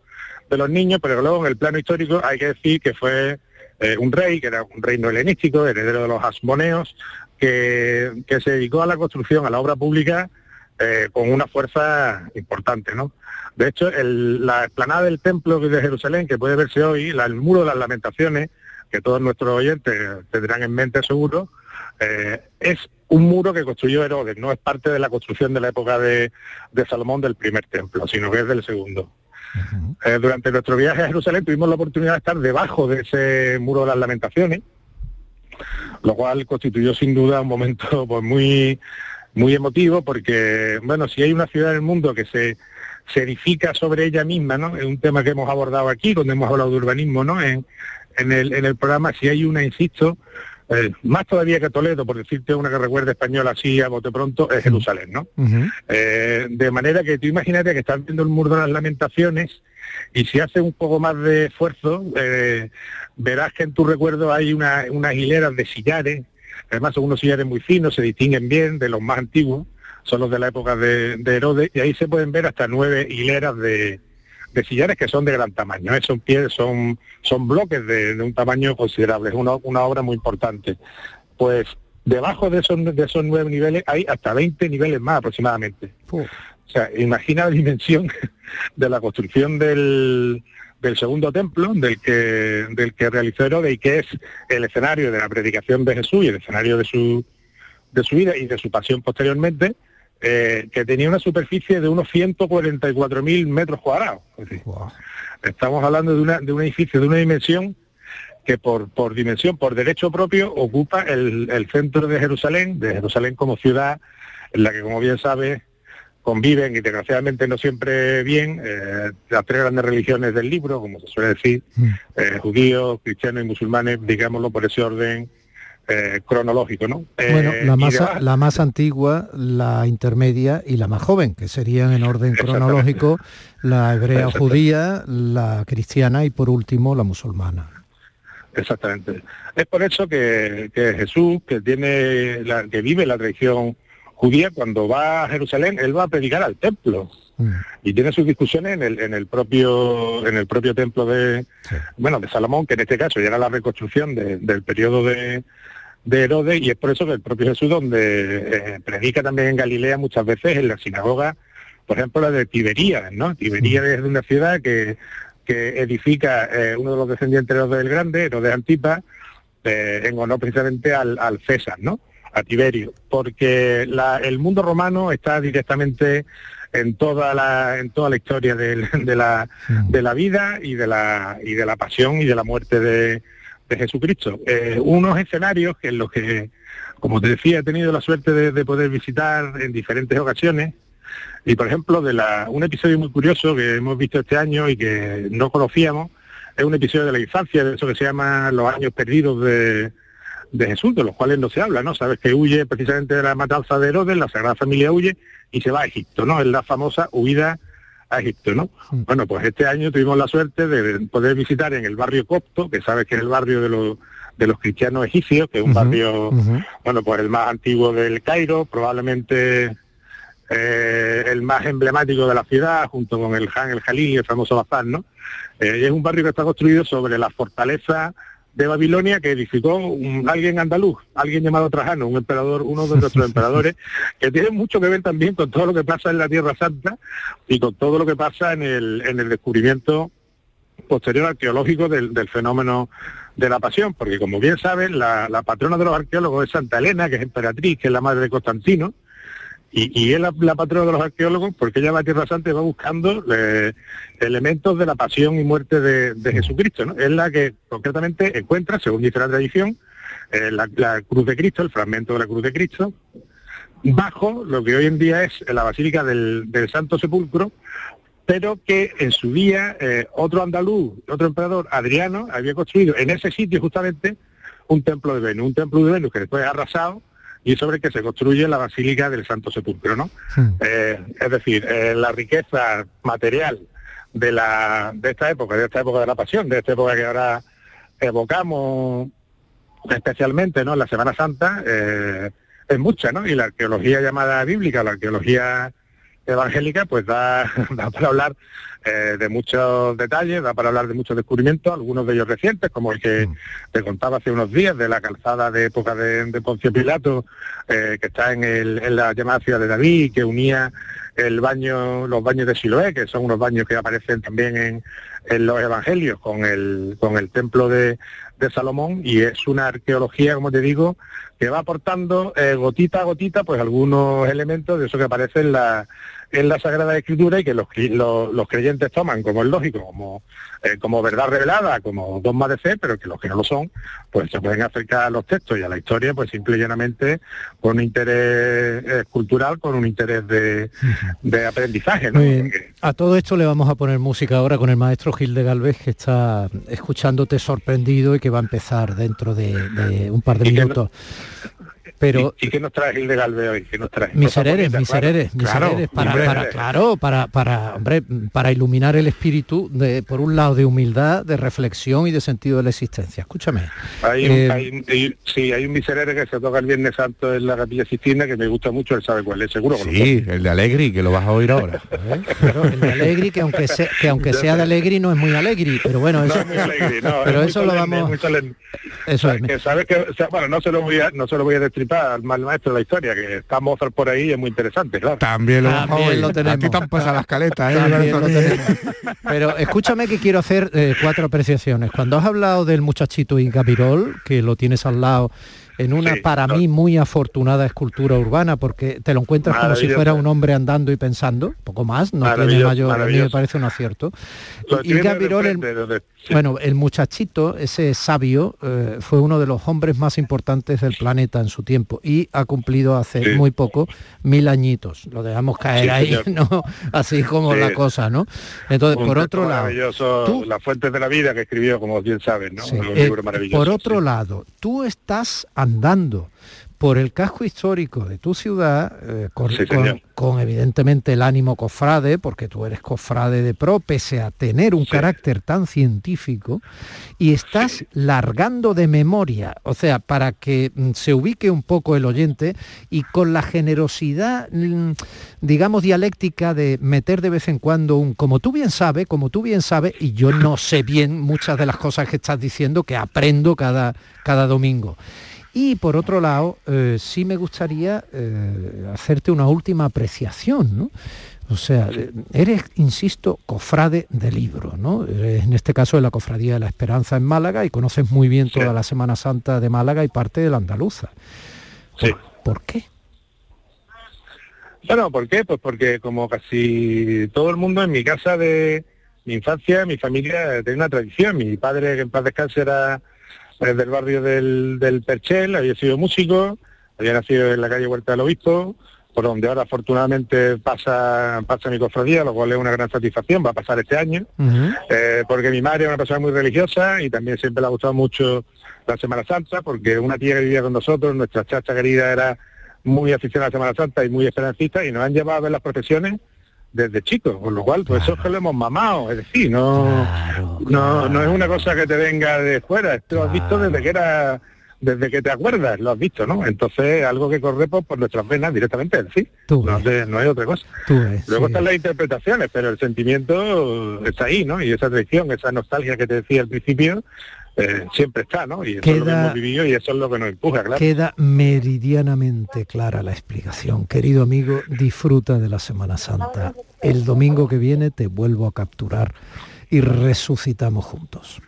de los niños, pero luego en el plano histórico hay que decir que fue eh, un rey, que era un reino helenístico, heredero de los asmoneos, que, que se dedicó a la construcción, a la obra pública, eh, con una fuerza importante, ¿no? De hecho, la explanada del templo de Jerusalén, que puede verse hoy, el muro de las lamentaciones, que todos nuestros oyentes tendrán en mente seguro, eh, es un muro que construyó Herodes, no es parte de la construcción de la época de, de Salomón del primer templo, sino que es del segundo. Eh, durante nuestro viaje a Jerusalén tuvimos la oportunidad de estar debajo de ese muro de las lamentaciones, lo cual constituyó sin duda un momento pues, muy, muy emotivo porque, bueno, si hay una ciudad en el mundo que se, se edifica sobre ella misma, ¿no? Es un tema que hemos abordado aquí cuando hemos hablado de urbanismo, ¿no? En, en, el, en el programa, si hay una, insisto, eh, más todavía que Toledo, por decirte una que recuerde española así a bote pronto, es Jerusalén, ¿no? Eh, de manera que tú imagínate que estás viendo el muro de las lamentaciones y si haces un poco más de esfuerzo, eh, verás que en tu recuerdo hay una- unas hileras de sillares, además son unos sillares muy finos, se distinguen bien de los más antiguos, son los de la época de, de Herodes, y ahí se pueden ver hasta nueve hileras de, de sillares que son de gran tamaño, ¿eh? son pies, son, son bloques de, de un tamaño considerable, es una, una obra muy importante. Pues debajo de esos, de esos nueve niveles hay hasta 20 niveles más aproximadamente. O sea, imagina la dimensión de la construcción del, del segundo templo, del que, del que realizó Herodes y que es el escenario de la predicación de Jesús y el escenario de su, de su vida y de su pasión posteriormente, eh, que tenía una superficie de unos 144.000 metros cuadrados. Es decir, Estamos hablando de, una, de un edificio de una dimensión que por, por dimensión, por derecho propio, ocupa el, el centro de Jerusalén, de Jerusalén como ciudad, en la que, como bien sabes, conviven y desgraciadamente no siempre bien eh, las tres grandes religiones del libro, como se suele decir, eh, judíos, cristianos y musulmanes, digámoslo por ese orden eh, cronológico, ¿no? Eh, Bueno, la y más, la más antigua, la intermedia y la más joven, que serían en orden cronológico la hebrea judía, la cristiana y por último la musulmana. Exactamente. Es por eso que, que Jesús, que tiene la, que vive la tradición judía, cuando va a Jerusalén, él va a predicar al templo. Y tiene sus discusiones en el, en el propio en el propio templo de bueno de Salomón, que en este caso ya era la reconstrucción de- del periodo de, de Herodes, y es por eso que el propio Jesús, donde eh, predica también en Galilea muchas veces en la sinagoga, por ejemplo la de Tiberíades, ¿no? Tiberíades es una ciudad que, que edifica eh, uno de los descendientes de Herodes el Grande, Herodes Antipas, eh, en honor precisamente al, al César, ¿no? A Tiberio, porque la- el mundo romano está directamente en toda la en toda la historia del- de, la de la vida y de la y de la pasión y de la muerte de, de Jesucristo. Eh, unos escenarios que en los que, como te decía, he tenido la suerte de, de poder visitar en diferentes ocasiones. Y por ejemplo, de la, un episodio muy curioso que hemos visto este año y que no conocíamos, es un episodio de la infancia, de eso que se llama los años perdidos de, de Jesús, de los cuales no se habla, ¿no? Sabes que huye precisamente de la matanza de Herodes, la Sagrada Familia huye y se va a Egipto, ¿no? Es la famosa huida a Egipto, ¿no? Bueno, pues este año tuvimos la suerte de poder visitar en el barrio copto, que sabes que es el barrio de los de los cristianos egipcios, que es un barrio, bueno, pues el más antiguo del Cairo, probablemente eh, el más emblemático de la ciudad, junto con el Han el Jalil y el famoso Bazar, ¿no? Eh, es un barrio que está construido sobre la fortaleza de Babilonia que edificó un- alguien andaluz, alguien llamado Trajano, un emperador, uno de nuestros emperadores, que tiene mucho que ver también con todo lo que pasa en la Tierra Santa y con todo lo que pasa en el, en el descubrimiento posterior arqueológico del, del fenómeno de la pasión, porque como bien saben, la, la patrona de los arqueólogos es Santa Elena, que es emperatriz, que es la madre de Constantino, y, y es la, la patrona de los arqueólogos porque ella va a Tierra Santa va buscando eh, elementos de la pasión y muerte de, de Jesucristo. ¿no? Es la que concretamente encuentra, según dice la tradición, eh, la, la cruz de Cristo, el fragmento de la cruz de Cristo, bajo lo que hoy en día es la Basílica del, Santo Sepulcro, pero que en su día eh, otro andaluz, otro emperador, Adriano, había construido en ese sitio justamente un templo de Venus, un templo de Venus que después es arrasado y sobre el que se construye la Basílica del Santo Sepulcro, ¿no? Eh, es decir, eh, la riqueza material de la de esta época, de esta época de la pasión, de esta época que ahora evocamos especialmente ¿no? en la Semana Santa, eh, es mucha, ¿no? Y la arqueología llamada bíblica, la arqueología evangélica, pues da, da para hablar eh, de muchos detalles, da para hablar de muchos descubrimientos, algunos de ellos recientes, como el que te contaba hace unos días de la calzada de época de, de Poncio Pilato, eh, que está en, el, en la llamada ciudad de David, que unía el baño, los baños de Siloé, que son unos baños que aparecen también en, en los evangelios con el, con el templo de, de Salomón, y es una arqueología, como te digo, que va aportando eh, gotita a gotita pues algunos elementos de eso que aparece en la, en la Sagrada Escritura y que los, los, los creyentes toman como es lógico, como, eh, como verdad revelada, como dogma de fe, pero que los que no lo son, pues se pueden acercar a los textos y a la historia, pues simple y llanamente con un interés eh, cultural, con un interés de, de aprendizaje. A todo esto le vamos a poner música ahora con el maestro Gil de Galvez, que está escuchándote sorprendido y que va a empezar dentro de, de un par de Y que no- minutos. Pero ¿Y qué nos trae Gil de Galve hoy? ¿Qué nos trae? misereres, misereres, claro. misereres, para, hombre. para- claro, para, para, hombre, para iluminar el espíritu, de, por un lado de humildad, de reflexión y de sentido de la existencia. Escúchame. Hay un, Eh, hay sí, hay un miserere que se toca el Viernes Santo en la Capilla Sistina que me gusta mucho, él sabe cuál es, seguro que lo Sí, el de Alegri, que lo vas a oír ahora. Pero el de Alegri, que aunque, sea, que aunque sea de Alegri no es muy Alegri, pero bueno, eso, No es muy alegre, no, pero es muy eso lo vamos... muy. Eso es. Que sabes que, o sea, bueno, no se lo voy a, no se lo voy a destripar al mal maestro de la historia, que está Mozart por ahí y es muy interesante, claro. También lo vamos a También lo tenemos. A ti te han pasado las caletas, ¿eh? Lo tenemos. Pero escúchame que quiero hacer eh, cuatro apreciaciones. Cuando has hablado del muchachito Inca Virol, que lo tienes al lado en una Sí, para mí muy afortunada escultura urbana, porque te lo encuentras como si fuera un hombre andando y pensando, poco más, no tiene mayor, a mí me parece un acierto. Lo de Virol, el- frente, donde- sí. bueno, el muchachito, ese sabio, eh, fue uno de los hombres más importantes del planeta en su tiempo y ha cumplido hace Sí. muy poco mil añitos. Lo dejamos caer ahí, señor. ¿no? Así como la cosa, ¿no? Entonces, Un por otro lado, tú- Las Fuentes de la Vida que escribió, como bien sabes, ¿no? eh, maravilloso. por otro lado, tú estás andando por el casco histórico de tu ciudad, eh, con, Sí, con- señor. con evidentemente el ánimo cofrade, porque tú eres cofrade de pro, pese a tener un carácter tan científico, y estás largando de memoria, o sea, para que mm, se ubique un poco el oyente y con la generosidad, mm, digamos, dialéctica de meter de vez en cuando un, como tú bien sabes, como tú bien sabes, y yo no sé bien muchas de las cosas que estás diciendo, que aprendo cada, cada domingo. Y por otro lado, eh, sí me gustaría eh, hacerte una última apreciación, ¿no? O sea, eh, eres, insisto, cofrade de libro, ¿no? En este caso de la Cofradía de la Esperanza en Málaga y conoces muy bien toda la Semana Santa de Málaga y parte de la andaluza. Sí. ¿Por qué? Bueno, ¿por qué? Pues porque como casi todo el mundo en mi casa de mi infancia, mi familia tenía una tradición. Mi padre, que en paz descanse, era pues, del barrio del, del Perchel, había sido músico, había nacido en la calle Huerta del Obispo, por donde ahora afortunadamente pasa, pasa mi cofradía, lo cual es una gran satisfacción, va a pasar este año. Eh, porque mi madre es una persona muy religiosa y también siempre le ha gustado mucho la Semana Santa, porque una tía que vivía con nosotros, nuestra chacha querida era muy aficionada a la Semana Santa y muy esperancista y nos han llevado a ver las procesiones desde chicos, con lo cual pues eso es que lo hemos mamado, es decir, no, no, no es una cosa que te venga de fuera, esto lo has visto desde que era desde que te acuerdas, lo has visto, ¿no? Entonces, algo que corre por, por nuestras venas directamente, sí. No, de- no hay otra cosa. Ves, Luego sí. están las interpretaciones, pero el sentimiento está ahí, ¿no? Y esa tradición, esa nostalgia que te decía al principio, eh, siempre está, ¿no? Y eso es lo que Queda- hemos vivido y eso es lo que nos empuja, claro. Queda meridianamente clara la explicación. Querido amigo, disfruta de la Semana Santa. El domingo que viene te vuelvo a capturar y resucitamos juntos.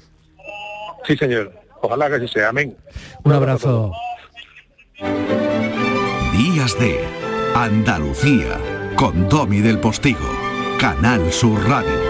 Sí, señor. Ojalá que así sea. Amén. Un abrazo. Días de Andalucía con Domi del Postigo, Canal Sur Radio.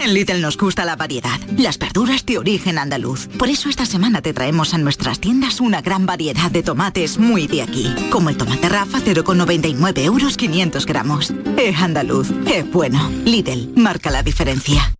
En Lidl nos gusta la variedad, las verduras de origen andaluz. Por eso esta semana te traemos a nuestras tiendas una gran variedad de tomates muy de aquí, como el tomate Rafa 0,99 euros 500 gramos. Es andaluz, es bueno. Lidl, marca la diferencia.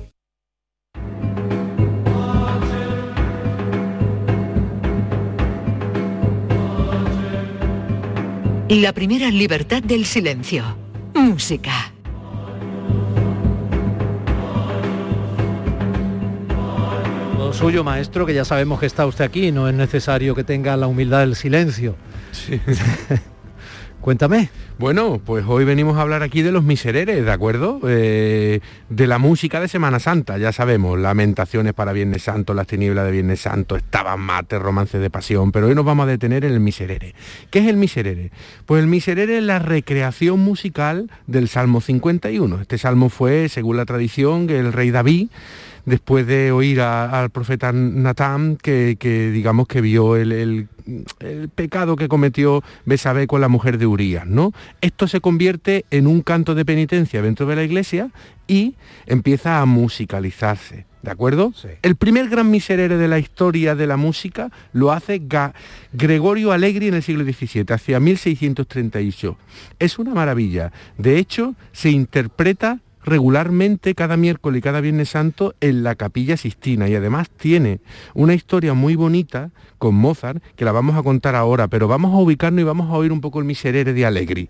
La primera libertad del silencio. Música. Lo suyo, maestro, que ya sabemos que está usted aquí, no es necesario que tenga la humildad del silencio. Cuéntame. Bueno, pues hoy venimos a hablar aquí de los misereres, ¿de acuerdo? Eh, de la música de Semana Santa, ya sabemos, lamentaciones para Viernes Santo, las tinieblas de Viernes Santo, estaban mate, romances de pasión, pero hoy nos vamos a detener en el miserere. ¿Qué es el miserere? Pues el miserere es la recreación musical del Salmo 51. Este salmo fue, según la tradición, el rey David después de oír a- al profeta Natán que, que, digamos que vio el, el- el pecado que cometió Besabé con la mujer de Urías, ¿no? Esto se convierte en un canto de penitencia dentro de la iglesia y empieza a musicalizarse. ¿De acuerdo? El primer gran miserere de la historia de la música lo hace Ga- Gregorio Allegri en el siglo XVII, hacia 1638. Es una maravilla. De hecho, se interpreta regularmente cada miércoles y cada viernes santo en la capilla Sistina y además tiene una historia muy bonita con Mozart que la vamos a contar ahora, pero vamos a ubicarnos y vamos a oír un poco el miserere de Allegri.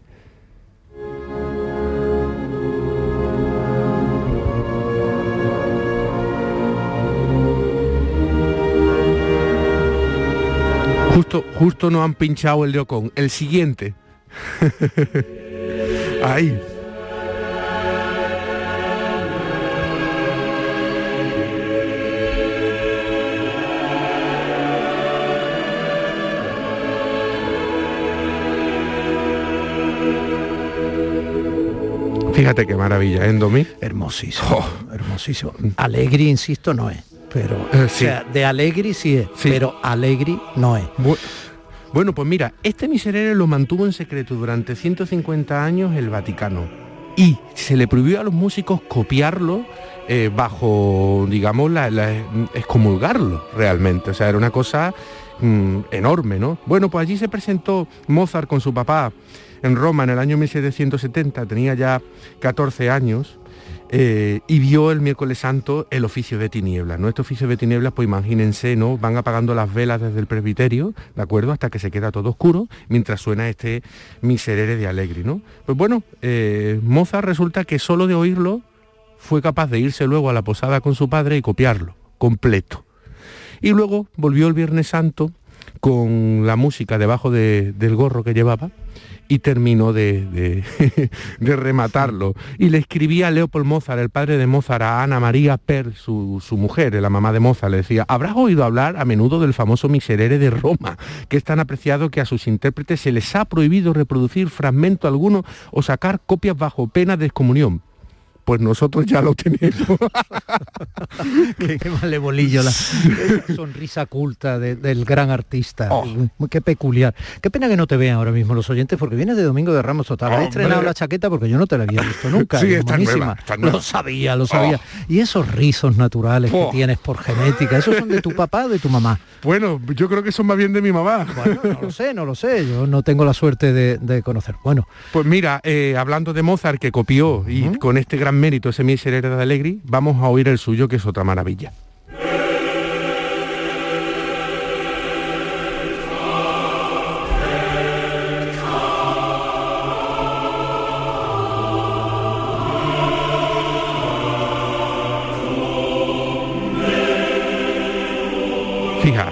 Justo, justo nos han pinchado el Leocón. El siguiente. Ahí. Fíjate qué maravilla, ¿eh, Domi? Hermosísimo, hermosísimo. Alegri, insisto, no es. Pero, Eh, o sea, de Alegri sí es, pero Alegri no es. Bueno, pues mira, este miserere lo mantuvo en secreto durante 150 años el Vaticano y se le prohibió a los músicos copiarlo eh, bajo, digamos, la, la- excomulgarlo realmente. O sea, era una cosa mm, enorme, ¿no? Bueno, pues allí se presentó Mozart con su papá en Roma en el año 1770, tenía ya 14 años, eh, y vio el miércoles santo el oficio de tinieblas. ¿no? Este oficio de tinieblas, pues imagínense, ¿no? Van apagando las velas desde el presbiterio, ¿de acuerdo? Hasta que se queda todo oscuro, mientras suena este miserere de Allegri, ¿no? Pues bueno, eh, Mozart resulta que solo de oírlo fue capaz de irse luego a la posada con su padre y copiarlo, completo. Y luego volvió el Viernes Santo con la música debajo de- del gorro que llevaba y terminó de, de- de rematarlo. Y le escribía a Leopold Mozart, el padre de Mozart, a Ana María Per, su, su mujer, la mamá de Mozart, le decía, habrás oído hablar a menudo del famoso miserere de Roma, que es tan apreciado que a sus intérpretes se les ha prohibido reproducir fragmento alguno o sacar copias bajo pena de excomunión. Pues nosotros ya lo tenemos. qué, qué malebolillo, la esa sonrisa culta de- del gran artista. Oh. Qué peculiar. Qué pena que no te vean ahora mismo los oyentes, porque vienes de Domingo de Ramos Total. Has estrenado la chaqueta porque yo no te la había visto nunca. Sí, y es está monísima. nueva, está nueva. Lo sabía, lo sabía. Oh. Y esos rizos naturales Oh. que tienes por genética, ¿esos son de tu papá o de tu mamá? Bueno, yo creo que son más bien de mi mamá. Bueno, no lo sé, no lo sé. Yo no tengo la suerte de, de conocer. Bueno, Pues mira, eh, hablando de Mozart que copió y con este gran mérito ese miserere de Allegri, vamos a oír el suyo que es otra maravilla.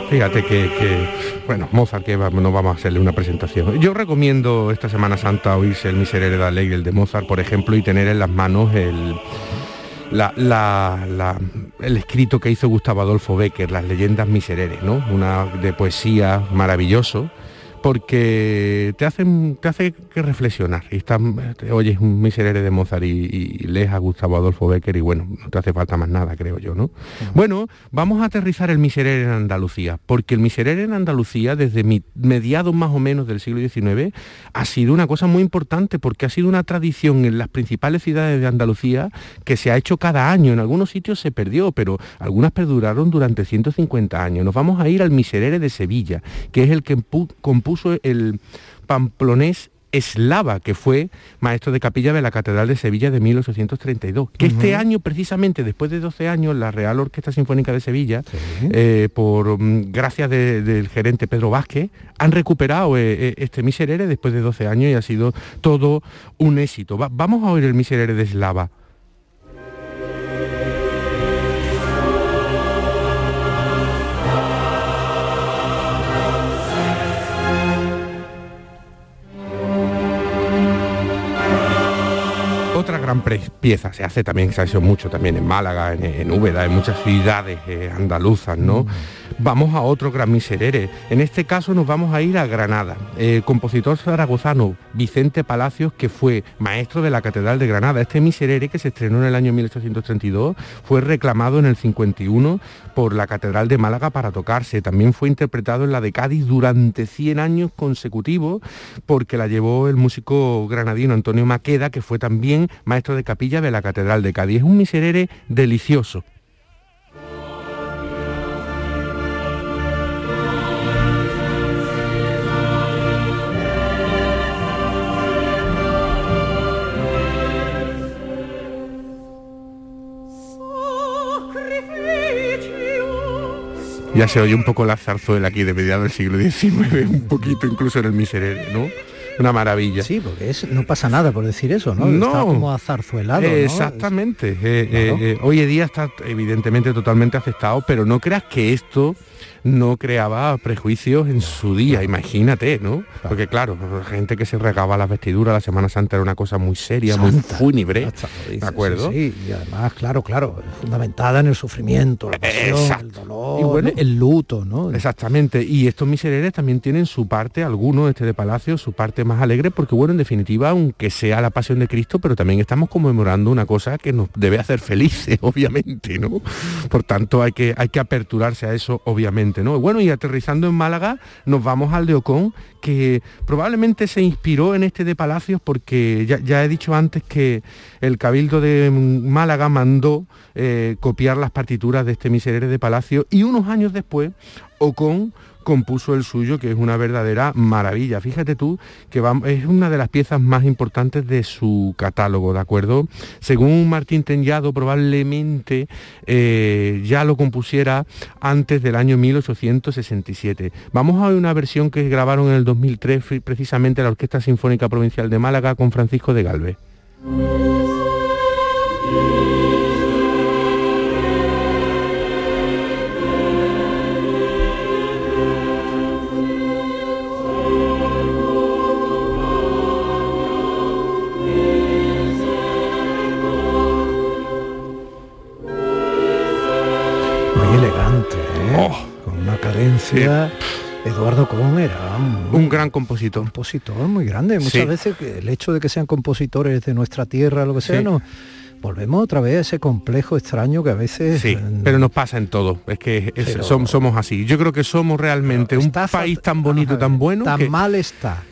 Fíjate que, bueno, Mozart, que no vamos a hacerle una presentación. Yo recomiendo esta Semana Santa oírse el Miserere da Ley, el de Mozart, por ejemplo, y tener en las manos el, la- la- la- el escrito que hizo Gustavo Adolfo Becker, Las leyendas misereres, ¿no? Una de poesía maravilloso, porque te hacen te hace que reflexionar. Y estás, te oyes un miserere de Mozart y, y lees a Gustavo Adolfo Becker y bueno no te hace falta más nada creo yo no bueno vamos a aterrizar el miserere en Andalucía porque el miserere en Andalucía desde mi- mediados más o menos del siglo XIX ha sido una cosa muy importante porque ha sido una tradición en las principales ciudades de Andalucía que se ha hecho cada año. En algunos sitios se perdió pero algunas perduraron durante 150 años. Nos vamos a ir al miserere de Sevilla que es el que pu- compuso el pamplonés Eslava, que fue maestro de capilla de la Catedral de Sevilla de 1832. Que este año, precisamente después de 12 años, la Real Orquesta Sinfónica de Sevilla, eh, por mm, gracias de- del gerente Pedro Vázquez, han recuperado eh, eh, este Miserere después de 12 años y ha sido todo un éxito. Va- vamos a oír el Miserere de Eslava. Gran pieza se hace también, se ha hecho mucho también en Málaga, en, en Úbeda, en muchas ciudades eh, andaluzas, ¿no? Vamos a otro gran miserere. En este caso nos vamos a ir a Granada. El compositor zaragozano Vicente Palacios, que fue maestro de la Catedral de Granada. Este miserere, que se estrenó en el año 1832, fue reclamado en el 51 por la Catedral de Málaga para tocarse. También fue interpretado en la de Cádiz durante 100 años consecutivos, porque la llevó el músico granadino Antonio Maqueda, que fue también maestro de capilla de la Catedral de Cádiz. Es un miserere delicioso. Ya se oye un poco la zarzuela aquí de mediados del siglo XIX, un poquito incluso en el miserere, ¿no? Una maravilla. Sí, porque es- no pasa nada por decir eso, ¿no? No. Está como azarzuelado, ¿no? Exactamente. Eh, eh, eh, hoy en día está evidentemente totalmente aceptado, pero no creas que esto no creaba prejuicios en su día, imagínate, ¿no? Porque claro, gente que se regaba las vestiduras, la Semana Santa era una cosa muy seria, muy fúnebre, dices, ¿de acuerdo? Sí, sí, y además, claro, claro, fundamentada en el sufrimiento, la pasión, el dolor, Y bueno, el luto, ¿no? Exactamente, y estos misereres también tienen su parte, algunos este de Palacio, su parte más alegre, porque bueno, en definitiva, aunque sea la pasión de Cristo, pero también estamos conmemorando una cosa que nos debe hacer felices, obviamente, ¿no? Por tanto, hay que, hay que aperturarse a eso, obviamente, ¿no? Bueno, y aterrizando en Málaga, nos vamos al de Ocón, que probablemente se inspiró en este de Palacios, porque ya, he dicho antes que el Cabildo de Málaga mandó eh, copiar las partituras de este miserere de Palacio, y unos años después, Ocon compuso el suyo, que es una verdadera maravilla. Fíjate tú que va- es una de las piezas más importantes de su catálogo, ¿de acuerdo? Según Martín Tenyado, probablemente eh, ya lo compusiera antes del año 1867. Vamos a ver una versión que grabaron el 2003 fri- precisamente la Orquesta Sinfónica Provincial de Málaga con Francisco de Galvez. Muy elegante, ¿eh? Con una cadencia. Eduardo Con era un, Un gran compositor. compositor muy grande. Muchas Sí. veces que el hecho de que sean compositores de nuestra tierra, lo que sea, Sí. no volvemos otra vez a ese complejo extraño que a veces Sí, pero nos pasa en todo. Es que es- Pero- som- somos así. Yo creo que somos realmente un país tan bonito, tan bueno. tan que- mal está.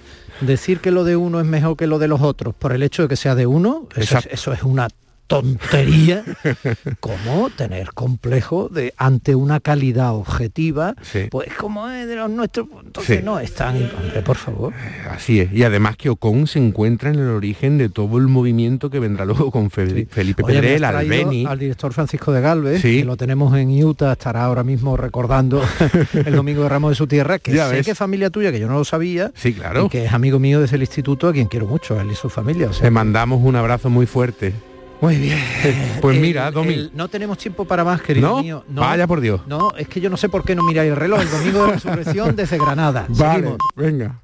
Decir que lo de uno es mejor que lo de los otros por el hecho de que sea de uno, eso es, eso es una tontería como tener complejo de ante una calidad objetiva pues como es de los nuestros pues, entonces Sí. no es tan hombre por favor Así es. Y además que Ocon se encuentra en el origen de todo el movimiento que vendrá luego con Fe- Felipe Oye, Pedrel, Albeni. al director Francisco de Galvez, Sí. que lo tenemos en Utah, estará ahora mismo recordando el domingo de Ramos de su tierra, que Ya sé ves. que es familia tuya, que yo no lo sabía, Sí, claro. y que es amigo mío desde el instituto, a quien quiero mucho, él y su familia. O sea, Le mandamos un abrazo muy fuerte. Muy bien. Pues El- mira, Domi. el- no tenemos tiempo para más, querido ¿No? mío. Vaya por Dios. No, es que yo no sé por qué no miráis el reloj. El domingo de resurrección desde Granada. Vale, Seguimos. venga.